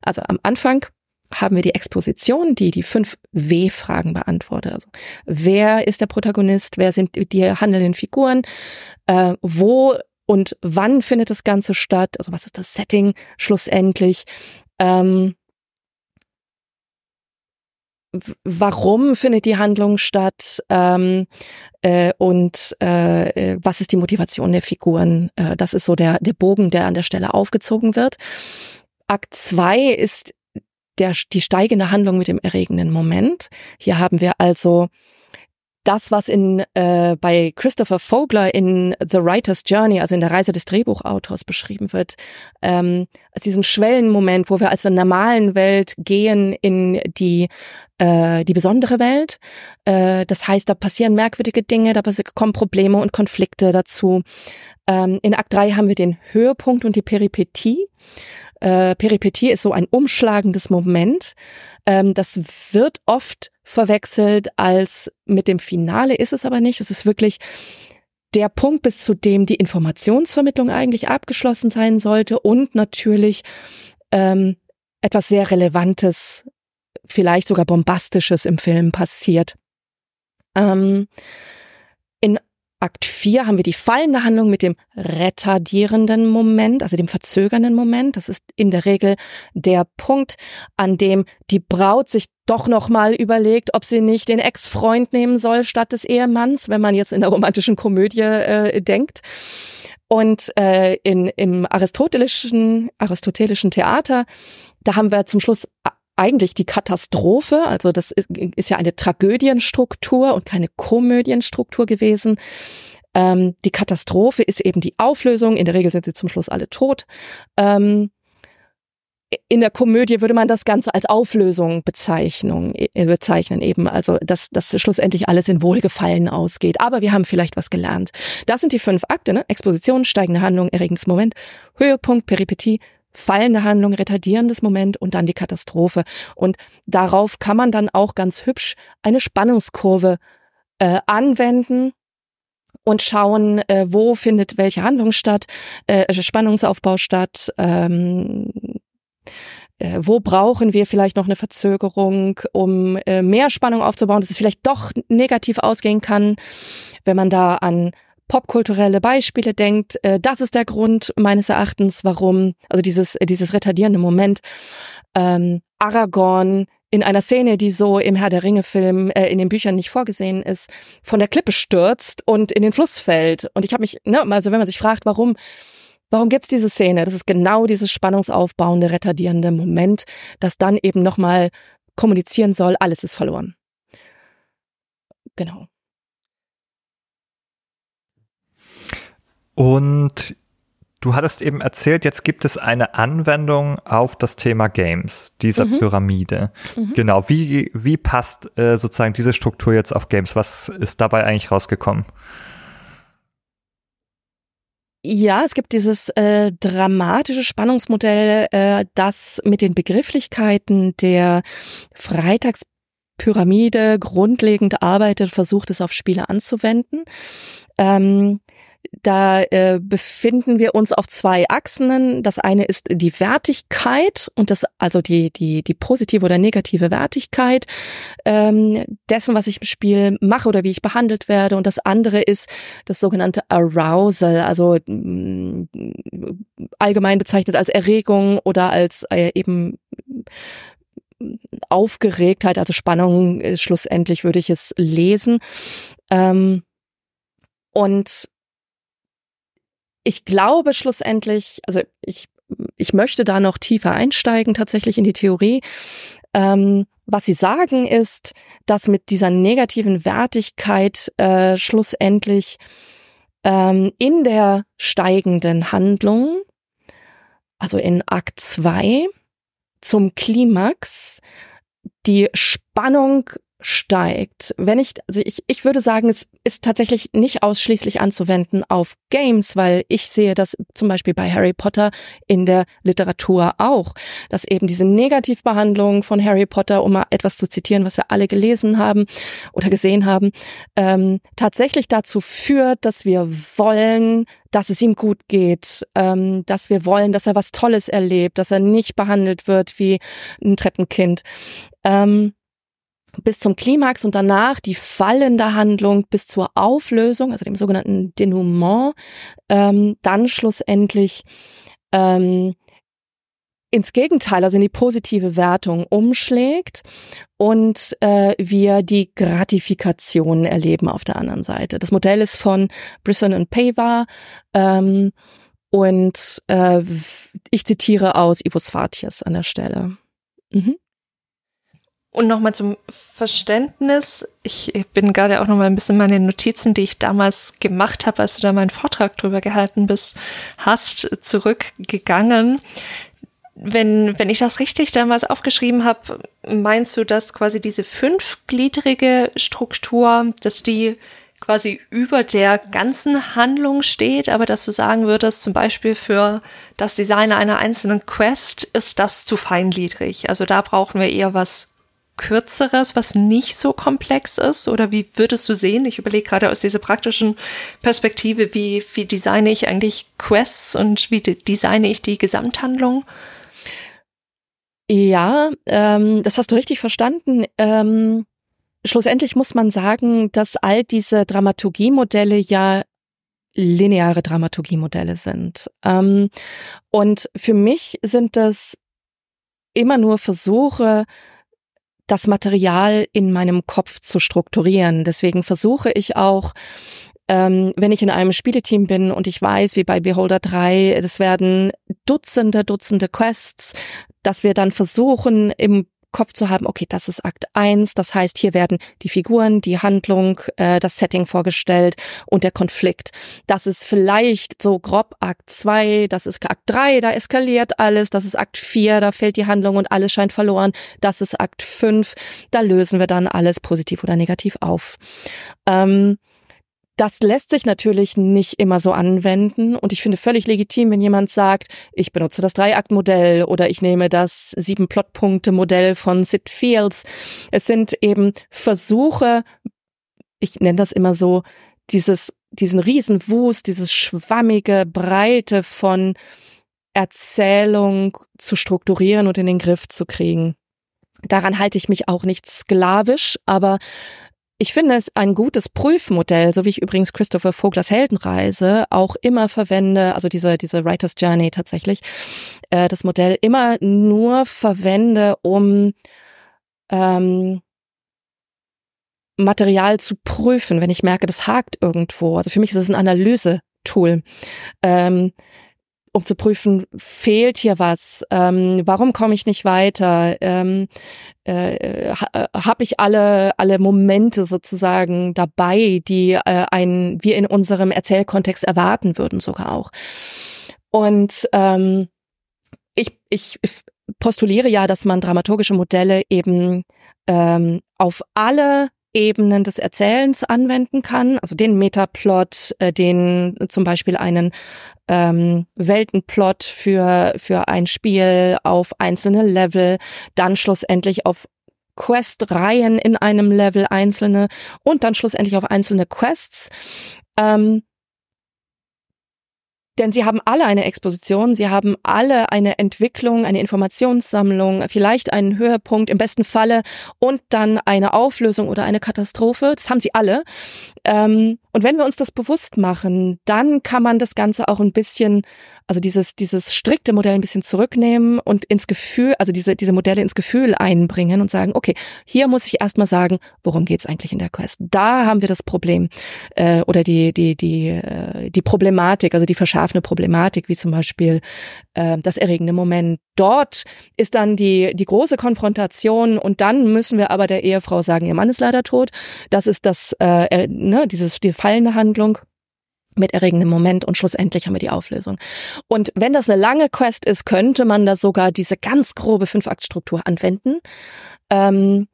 Also am Anfang haben wir die Exposition, die die fünf W-Fragen beantwortet. Also, wer ist der Protagonist? Wer sind die handelnden Figuren? Äh, wo und wann findet das Ganze statt? Also was ist das Setting schlussendlich? Ähm, warum findet die Handlung statt ähm, äh, und äh, was ist die Motivation der Figuren. Äh, das ist so der, der Bogen, der an der Stelle aufgezogen wird. Akt zwei ist der, die steigende Handlung mit dem erregenden Moment. Hier haben wir also das, was in äh, bei Christopher Vogler in The Writer's Journey, also in der Reise des Drehbuchautors beschrieben wird, ähm, als diesen Schwellenmoment, wo wir als der normalen Welt gehen in die äh, die besondere Welt. Äh, das heißt, da passieren merkwürdige Dinge, da kommen Probleme und Konflikte dazu. Ähm, in Akt 3 haben wir den Höhepunkt und die Peripetie. Äh, Peripetie ist so ein umschlagendes Moment. Ähm, das wird oft verwechselt als mit dem Finale, ist es aber nicht. Es ist wirklich der Punkt, bis zu dem die Informationsvermittlung eigentlich abgeschlossen sein sollte und natürlich ähm, etwas sehr Relevantes, vielleicht sogar Bombastisches im Film passiert. Ähm, Akt 4 haben wir die fallende Handlung mit dem retardierenden Moment, also dem verzögernden Moment. Das ist in der Regel der Punkt, an dem die Braut sich doch nochmal überlegt, ob sie nicht den Ex-Freund nehmen soll statt des Ehemanns, wenn man jetzt in der romantischen Komödie äh, denkt. Und äh, in, im aristotelischen, aristotelischen Theater, da haben wir zum Schluss eigentlich die Katastrophe. Also das ist, ja eine Tragödienstruktur und keine Komödienstruktur gewesen. Ähm, die Katastrophe ist eben die Auflösung. In der Regel sind sie zum Schluss alle tot. Ähm, in der Komödie würde man das Ganze als Auflösung Bezeichnung, äh, bezeichnen eben, also dass, dass schlussendlich alles in Wohlgefallen ausgeht. Aber wir haben vielleicht was gelernt. Das sind die fünf Akte, ne? Exposition, steigende Handlung, erregendes Moment, Höhepunkt, Peripetie, fallende Handlung, retardierendes Moment und dann die Katastrophe. Und darauf kann man dann auch ganz hübsch eine Spannungskurve äh, anwenden und schauen, äh, wo findet welche Handlung statt, äh, Spannungsaufbau statt, ähm, äh, wo brauchen wir vielleicht noch eine Verzögerung, um äh, mehr Spannung aufzubauen, dass es vielleicht doch negativ ausgehen kann, wenn man da an popkulturelle Beispiele denkt, äh, das ist der Grund meines Erachtens, warum, also dieses, dieses retardierende Moment, ähm, Aragorn in einer Szene, die so im Herr der Ringe-Film äh, in den Büchern nicht vorgesehen ist, von der Klippe stürzt und in den Fluss fällt. Und ich habe mich, ne, also wenn man sich fragt, warum, warum gibt's diese Szene? Das ist genau dieses spannungsaufbauende, retardierende Moment, das dann eben nochmal kommunizieren soll, alles ist verloren. Genau. Und du hattest eben erzählt, jetzt gibt es eine Anwendung auf das Thema Games, dieser mhm. Pyramide. Mhm. Genau, wie, wie passt äh, sozusagen diese Struktur jetzt auf Games? Was ist dabei eigentlich rausgekommen? Ja, es gibt dieses äh, dramatische Spannungsmodell, äh, das mit den Begrifflichkeiten der Freitagspyramide grundlegend arbeitet, versucht es auf Spiele anzuwenden. Ähm, da äh, befinden wir uns auf zwei Achsen. Das eine ist die Wertigkeit und das also die die die positive oder negative Wertigkeit ähm, dessen, was ich im Spiel mache oder wie ich behandelt werde. Und das andere ist das sogenannte Arousal, also mh, mm, allgemein bezeichnet als Erregung oder als äh, eben Aufgeregtheit, also Spannung. Äh, schlussendlich würde ich es lesen. Ähm, und ich glaube schlussendlich, also ich, ich möchte da noch tiefer einsteigen, tatsächlich in die Theorie. Ähm, was sie sagen ist, dass mit dieser negativen Wertigkeit äh, schlussendlich ähm, in der steigenden Handlung, also in Akt 2, zum Klimax die Spannung steigt. Wenn ich, also ich, ich würde sagen, es ist tatsächlich nicht ausschließlich anzuwenden auf Games, weil ich sehe das zum Beispiel bei Harry Potter in der Literatur auch, dass eben diese Negativbehandlung von Harry Potter, um mal etwas zu zitieren, was wir alle gelesen haben oder gesehen haben, ähm, tatsächlich dazu führt, dass wir wollen, dass es ihm gut geht, ähm, dass wir wollen, dass er was Tolles erlebt, dass er nicht behandelt wird wie ein Treppenkind. Ähm, bis zum Klimax und danach die fallende Handlung bis zur Auflösung, also dem sogenannten Denouement, ähm, dann schlussendlich ähm, ins Gegenteil, also in die positive Wertung umschlägt und äh, wir die Gratifikation erleben auf der anderen Seite. Das Modell ist von Brisson und Pava ähm, und äh, ich zitiere aus Ivo Svatjes an der Stelle. Mhm. Und nochmal zum Verständnis. Ich bin gerade auch nochmal ein bisschen meine Notizen, die ich damals gemacht habe, als du da meinen Vortrag drüber gehalten bist, hast, zurückgegangen. Wenn, wenn ich das richtig damals aufgeschrieben habe, meinst du, dass quasi diese fünfgliedrige Struktur, dass die quasi über der ganzen Handlung steht, aber dass du sagen würdest, zum Beispiel für das Design einer einzelnen Quest ist das zu feingliedrig. Also da brauchen wir eher was kürzeres, was nicht so komplex ist? Oder wie würdest du sehen? Ich überlege gerade aus dieser praktischen Perspektive, wie, wie designe ich eigentlich Quests und wie designe ich die Gesamthandlung? Ja, ähm, das hast du richtig verstanden. Ähm, schlussendlich muss man sagen, dass all diese Dramaturgiemodelle ja lineare Dramaturgiemodelle sind. Ähm, und für mich sind das immer nur Versuche, das Material in meinem Kopf zu strukturieren. Deswegen versuche ich auch, ähm, wenn ich in einem Spieleteam bin und ich weiß, wie bei Beholder 3, es werden Dutzende, Dutzende Quests, dass wir dann versuchen, im Kopf zu haben, okay, das ist Akt eins. das heißt, hier werden die Figuren, die Handlung, äh, das Setting vorgestellt und der Konflikt. Das ist vielleicht so grob Akt zwei. das ist Akt drei. da eskaliert alles, das ist Akt vier. da fällt die Handlung und alles scheint verloren, das ist Akt fünf. da lösen wir dann alles positiv oder negativ auf. Ähm, das lässt sich natürlich nicht immer so anwenden und ich finde völlig legitim, wenn jemand sagt, ich benutze das Dreiaktmodell oder ich nehme das sieben Plotpunkte Modell von Sid Fields. Es sind eben Versuche, ich nenne das immer so, dieses, diesen Riesenwust, dieses schwammige Breite von Erzählung zu strukturieren und in den Griff zu kriegen. Daran halte ich mich auch nicht sklavisch, aber ich finde es ein gutes Prüfmodell, so wie ich übrigens Christopher Voglers Heldenreise auch immer verwende, also diese, diese Writer's Journey tatsächlich, äh, das Modell immer nur verwende, um ähm, Material zu prüfen, wenn ich merke, das hakt irgendwo. Also für mich ist es ein Analyse-Tool. Ähm, um zu prüfen, fehlt hier was? Ähm, warum komme ich nicht weiter? Ähm, äh, ha, Habe ich alle alle Momente sozusagen dabei, die äh, ein wir in unserem Erzählkontext erwarten würden sogar auch. Und ähm, ich, ich postuliere ja, dass man dramaturgische Modelle eben ähm, auf alle Ebenen des Erzählens anwenden kann, also den Metaplot, äh, den zum Beispiel einen ähm, Weltenplot für für ein Spiel auf einzelne Level, dann schlussendlich auf Quest-Reihen in einem Level einzelne und dann schlussendlich auf einzelne Quests. Ähm, denn sie haben alle eine Exposition, sie haben alle eine Entwicklung, eine Informationssammlung, vielleicht einen Höhepunkt im besten Falle und dann eine Auflösung oder eine Katastrophe. Das haben sie alle. Ähm, und wenn wir uns das bewusst machen, dann kann man das Ganze auch ein bisschen, also dieses, dieses strikte Modell ein bisschen zurücknehmen und ins Gefühl, also diese, diese Modelle ins Gefühl einbringen und sagen, okay, hier muss ich erstmal sagen, worum geht's eigentlich in der Quest? Da haben wir das Problem äh, oder die, die, die, äh, die Problematik, also die verschärfende Problematik, wie zum Beispiel äh, das erregende Moment. Dort ist dann die, die große Konfrontation und dann müssen wir aber der Ehefrau sagen, ihr Mann ist leider tot. Das ist das, äh, ne, dieses, die fallende Handlung mit erregendem Moment und schlussendlich haben wir die Auflösung. Und wenn das eine lange Quest ist, könnte man da sogar diese ganz grobe Fünf-Akt-Struktur anwenden. Ähm,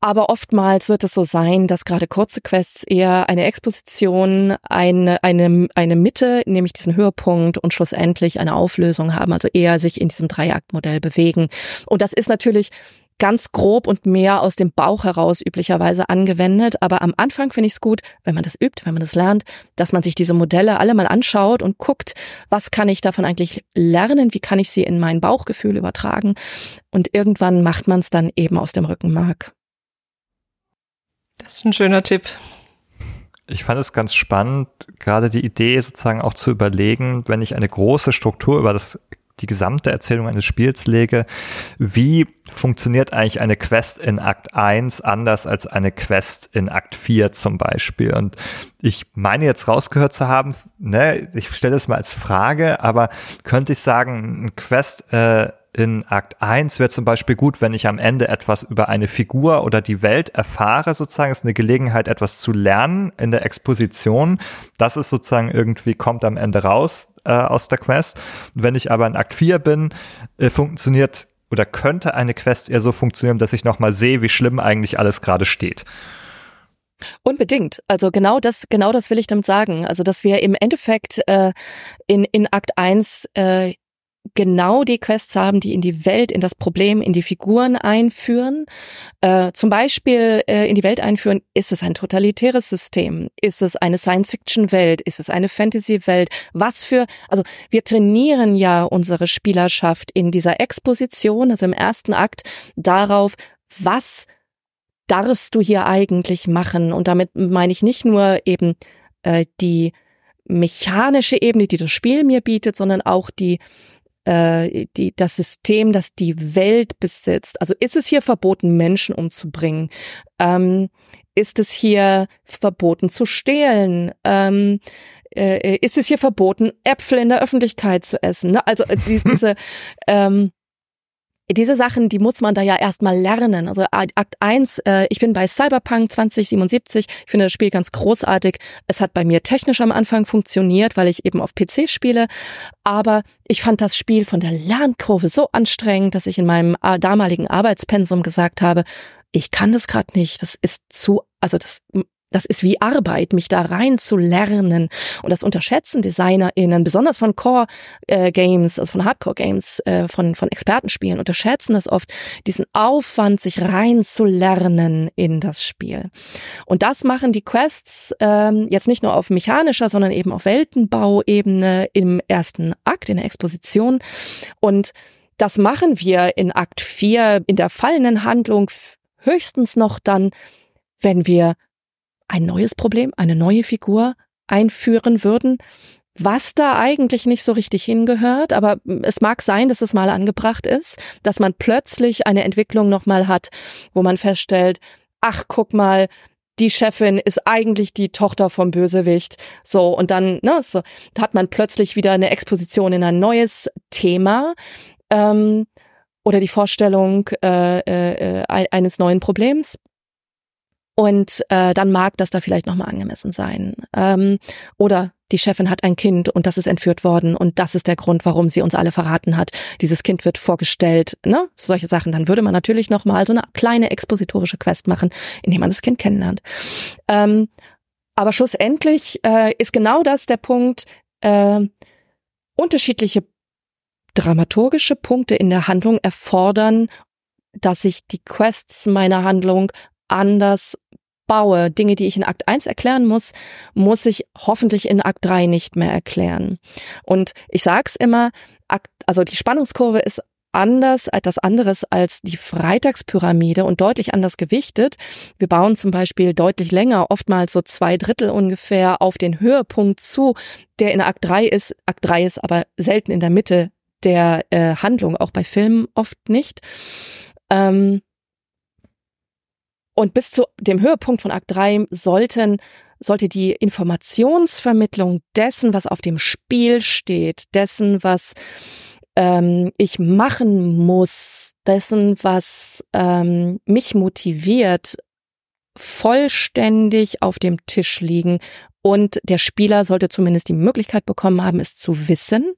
Aber oftmals wird es so sein, dass gerade kurze Quests eher eine Exposition, eine, eine, eine Mitte, nämlich diesen Höhepunkt und schlussendlich eine Auflösung haben, also eher sich in diesem Dreiaktmodell bewegen. Und das ist natürlich ganz grob und mehr aus dem Bauch heraus üblicherweise angewendet. Aber am Anfang finde ich es gut, wenn man das übt, wenn man das lernt, dass man sich diese Modelle alle mal anschaut und guckt, was kann ich davon eigentlich lernen, wie kann ich sie in mein Bauchgefühl übertragen. Und irgendwann macht man es dann eben aus dem Rückenmark. Das ist ein schöner Tipp. Ich fand es ganz spannend, gerade die Idee sozusagen auch zu überlegen, wenn ich eine große Struktur über das die gesamte Erzählung eines Spiels lege, wie funktioniert eigentlich eine Quest in Akt 1 anders als eine Quest in Akt 4 zum Beispiel? Und ich meine jetzt rausgehört zu haben, ne, ich stelle es mal als Frage, aber könnte ich sagen, ein Quest äh, in Akt 1 wäre zum Beispiel gut, wenn ich am Ende etwas über eine Figur oder die Welt erfahre, sozusagen. Ist eine Gelegenheit, etwas zu lernen in der Exposition. Das ist sozusagen irgendwie, kommt am Ende raus äh, aus der Quest. wenn ich aber in Akt 4 bin, äh, funktioniert oder könnte eine Quest eher so funktionieren, dass ich nochmal sehe, wie schlimm eigentlich alles gerade steht. Unbedingt. Also genau das, genau das will ich damit sagen. Also dass wir im Endeffekt äh, in, in Akt 1 äh, genau die Quests haben, die in die Welt, in das Problem, in die Figuren einführen. Äh, zum Beispiel äh, in die Welt einführen, ist es ein totalitäres System? Ist es eine Science-Fiction-Welt? Ist es eine Fantasy-Welt? Was für, also wir trainieren ja unsere Spielerschaft in dieser Exposition, also im ersten Akt, darauf, was darfst du hier eigentlich machen? Und damit meine ich nicht nur eben äh, die mechanische Ebene, die das Spiel mir bietet, sondern auch die äh, die, das System, das die Welt besitzt. Also ist es hier verboten, Menschen umzubringen? Ähm, ist es hier verboten zu stehlen? Ähm, äh, ist es hier verboten, Äpfel in der Öffentlichkeit zu essen? Ne? Also äh, die, diese ähm, diese Sachen, die muss man da ja erstmal lernen. Also Akt 1, äh, ich bin bei Cyberpunk 2077, ich finde das Spiel ganz großartig. Es hat bei mir technisch am Anfang funktioniert, weil ich eben auf PC spiele, aber ich fand das Spiel von der Lernkurve so anstrengend, dass ich in meinem äh, damaligen Arbeitspensum gesagt habe, ich kann das gerade nicht, das ist zu, also das das ist wie Arbeit, mich da rein zu lernen. Und das unterschätzen DesignerInnen, besonders von Core-Games, also von Hardcore-Games, äh, von, von Expertenspielen, unterschätzen das oft, diesen Aufwand, sich rein zu lernen in das Spiel. Und das machen die Quests ähm, jetzt nicht nur auf mechanischer, sondern eben auf Weltenbauebene im ersten Akt, in der Exposition. Und das machen wir in Akt 4 in der fallenden Handlung höchstens noch dann, wenn wir ein neues Problem, eine neue Figur einführen würden, was da eigentlich nicht so richtig hingehört, aber es mag sein, dass es mal angebracht ist, dass man plötzlich eine Entwicklung nochmal hat, wo man feststellt, ach, guck mal, die Chefin ist eigentlich die Tochter vom Bösewicht. So, und dann, ne, so, hat man plötzlich wieder eine Exposition in ein neues Thema. Ähm, oder die Vorstellung äh, äh, äh eines neuen Problems. Und äh, dann mag das da vielleicht nochmal angemessen sein. Ähm, oder die Chefin hat ein Kind und das ist entführt worden und das ist der Grund, warum sie uns alle verraten hat. Dieses Kind wird vorgestellt, ne? Solche Sachen. Dann würde man natürlich nochmal so eine kleine expositorische Quest machen, indem man das Kind kennenlernt. Ähm, aber schlussendlich äh, ist genau das der Punkt, äh, unterschiedliche dramaturgische Punkte in der Handlung erfordern, dass ich die Quests meiner Handlung anders baue, Dinge, die ich in Akt 1 erklären muss, muss ich hoffentlich in Akt 3 nicht mehr erklären. Und ich sag's immer, Akt, also die Spannungskurve ist anders, etwas anderes als die Freitagspyramide und deutlich anders gewichtet. Wir bauen zum Beispiel deutlich länger, oftmals so zwei Drittel ungefähr auf den Höhepunkt zu, der in Akt 3 ist. Akt 3 ist aber selten in der Mitte der äh, Handlung, auch bei Filmen oft nicht. Ähm, und bis zu dem Höhepunkt von Akt 3 sollten sollte die Informationsvermittlung dessen, was auf dem Spiel steht, dessen, was ähm, ich machen muss, dessen, was ähm, mich motiviert, vollständig auf dem Tisch liegen. Und der Spieler sollte zumindest die Möglichkeit bekommen haben, es zu wissen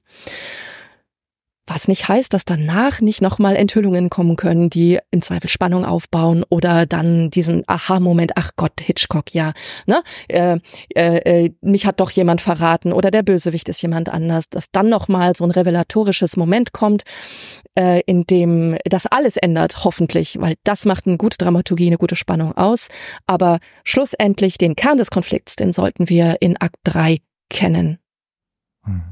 Was nicht heißt, dass danach nicht nochmal Enthüllungen kommen können, die im Zweifel Spannung aufbauen oder dann diesen Aha-Moment, ach Gott, Hitchcock, ja, ne? Äh, äh, äh, mich hat doch jemand verraten oder der Bösewicht ist jemand anders, dass dann nochmal so ein revelatorisches Moment kommt, äh, in dem das alles ändert, hoffentlich, weil das macht eine gute Dramaturgie, eine gute Spannung aus. Aber schlussendlich den Kern des Konflikts, den sollten wir in Akt 3 kennen. Mhm.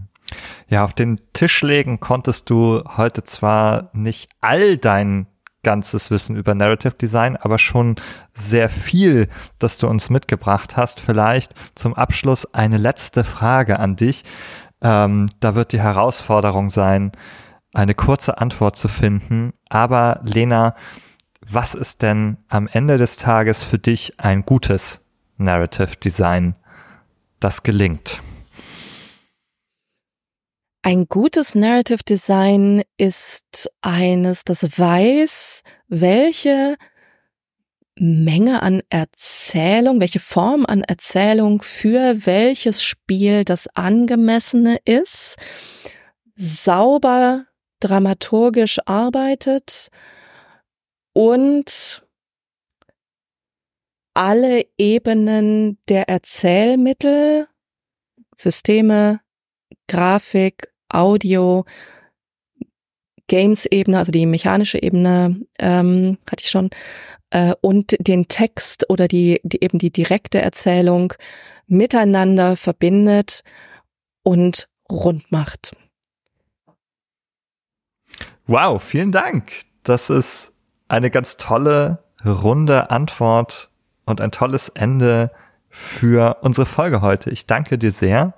Ja, auf den Tisch legen konntest du heute zwar nicht all dein ganzes Wissen über Narrative Design, aber schon sehr viel, das du uns mitgebracht hast. Vielleicht zum Abschluss eine letzte Frage an dich. Ähm, da wird die Herausforderung sein, eine kurze Antwort zu finden. Aber Lena, was ist denn am Ende des Tages für dich ein gutes Narrative Design, das gelingt? Ein gutes Narrative Design ist eines, das weiß, welche Menge an Erzählung, welche Form an Erzählung für welches Spiel das angemessene ist, sauber dramaturgisch arbeitet und alle Ebenen der Erzählmittel, Systeme, Grafik, Audio, Games-Ebene, also die mechanische Ebene, ähm, hatte ich schon, äh, und den Text oder die, die eben die direkte Erzählung miteinander verbindet und rund macht. Wow, vielen Dank. Das ist eine ganz tolle, runde Antwort und ein tolles Ende für unsere Folge heute. Ich danke dir sehr.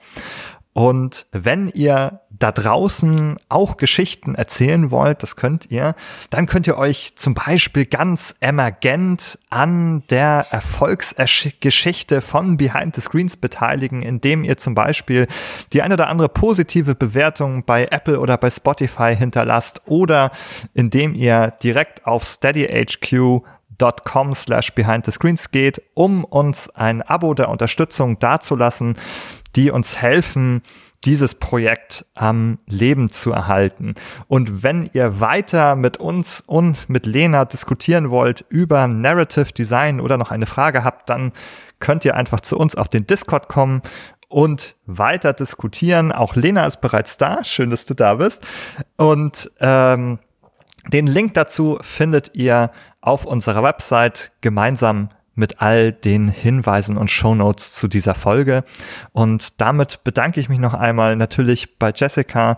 Und wenn ihr da draußen auch Geschichten erzählen wollt, das könnt ihr, dann könnt ihr euch zum Beispiel ganz emergent an der Erfolgsgeschichte von Behind the Screens beteiligen, indem ihr zum Beispiel die eine oder andere positive Bewertung bei Apple oder bei Spotify hinterlasst oder indem ihr direkt auf steadyhq.com slash behind the screens geht, um uns ein Abo der Unterstützung dazulassen die uns helfen, dieses Projekt am Leben zu erhalten. Und wenn ihr weiter mit uns und mit Lena diskutieren wollt über Narrative Design oder noch eine Frage habt, dann könnt ihr einfach zu uns auf den Discord kommen und weiter diskutieren. Auch Lena ist bereits da. Schön, dass du da bist. Und ähm, den Link dazu findet ihr auf unserer Website gemeinsam mit all den Hinweisen und Shownotes zu dieser Folge. Und damit bedanke ich mich noch einmal natürlich bei Jessica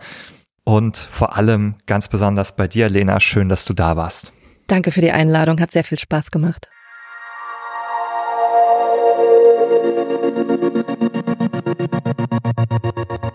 und vor allem ganz besonders bei dir, Lena. Schön, dass du da warst. Danke für die Einladung, hat sehr viel Spaß gemacht. Musik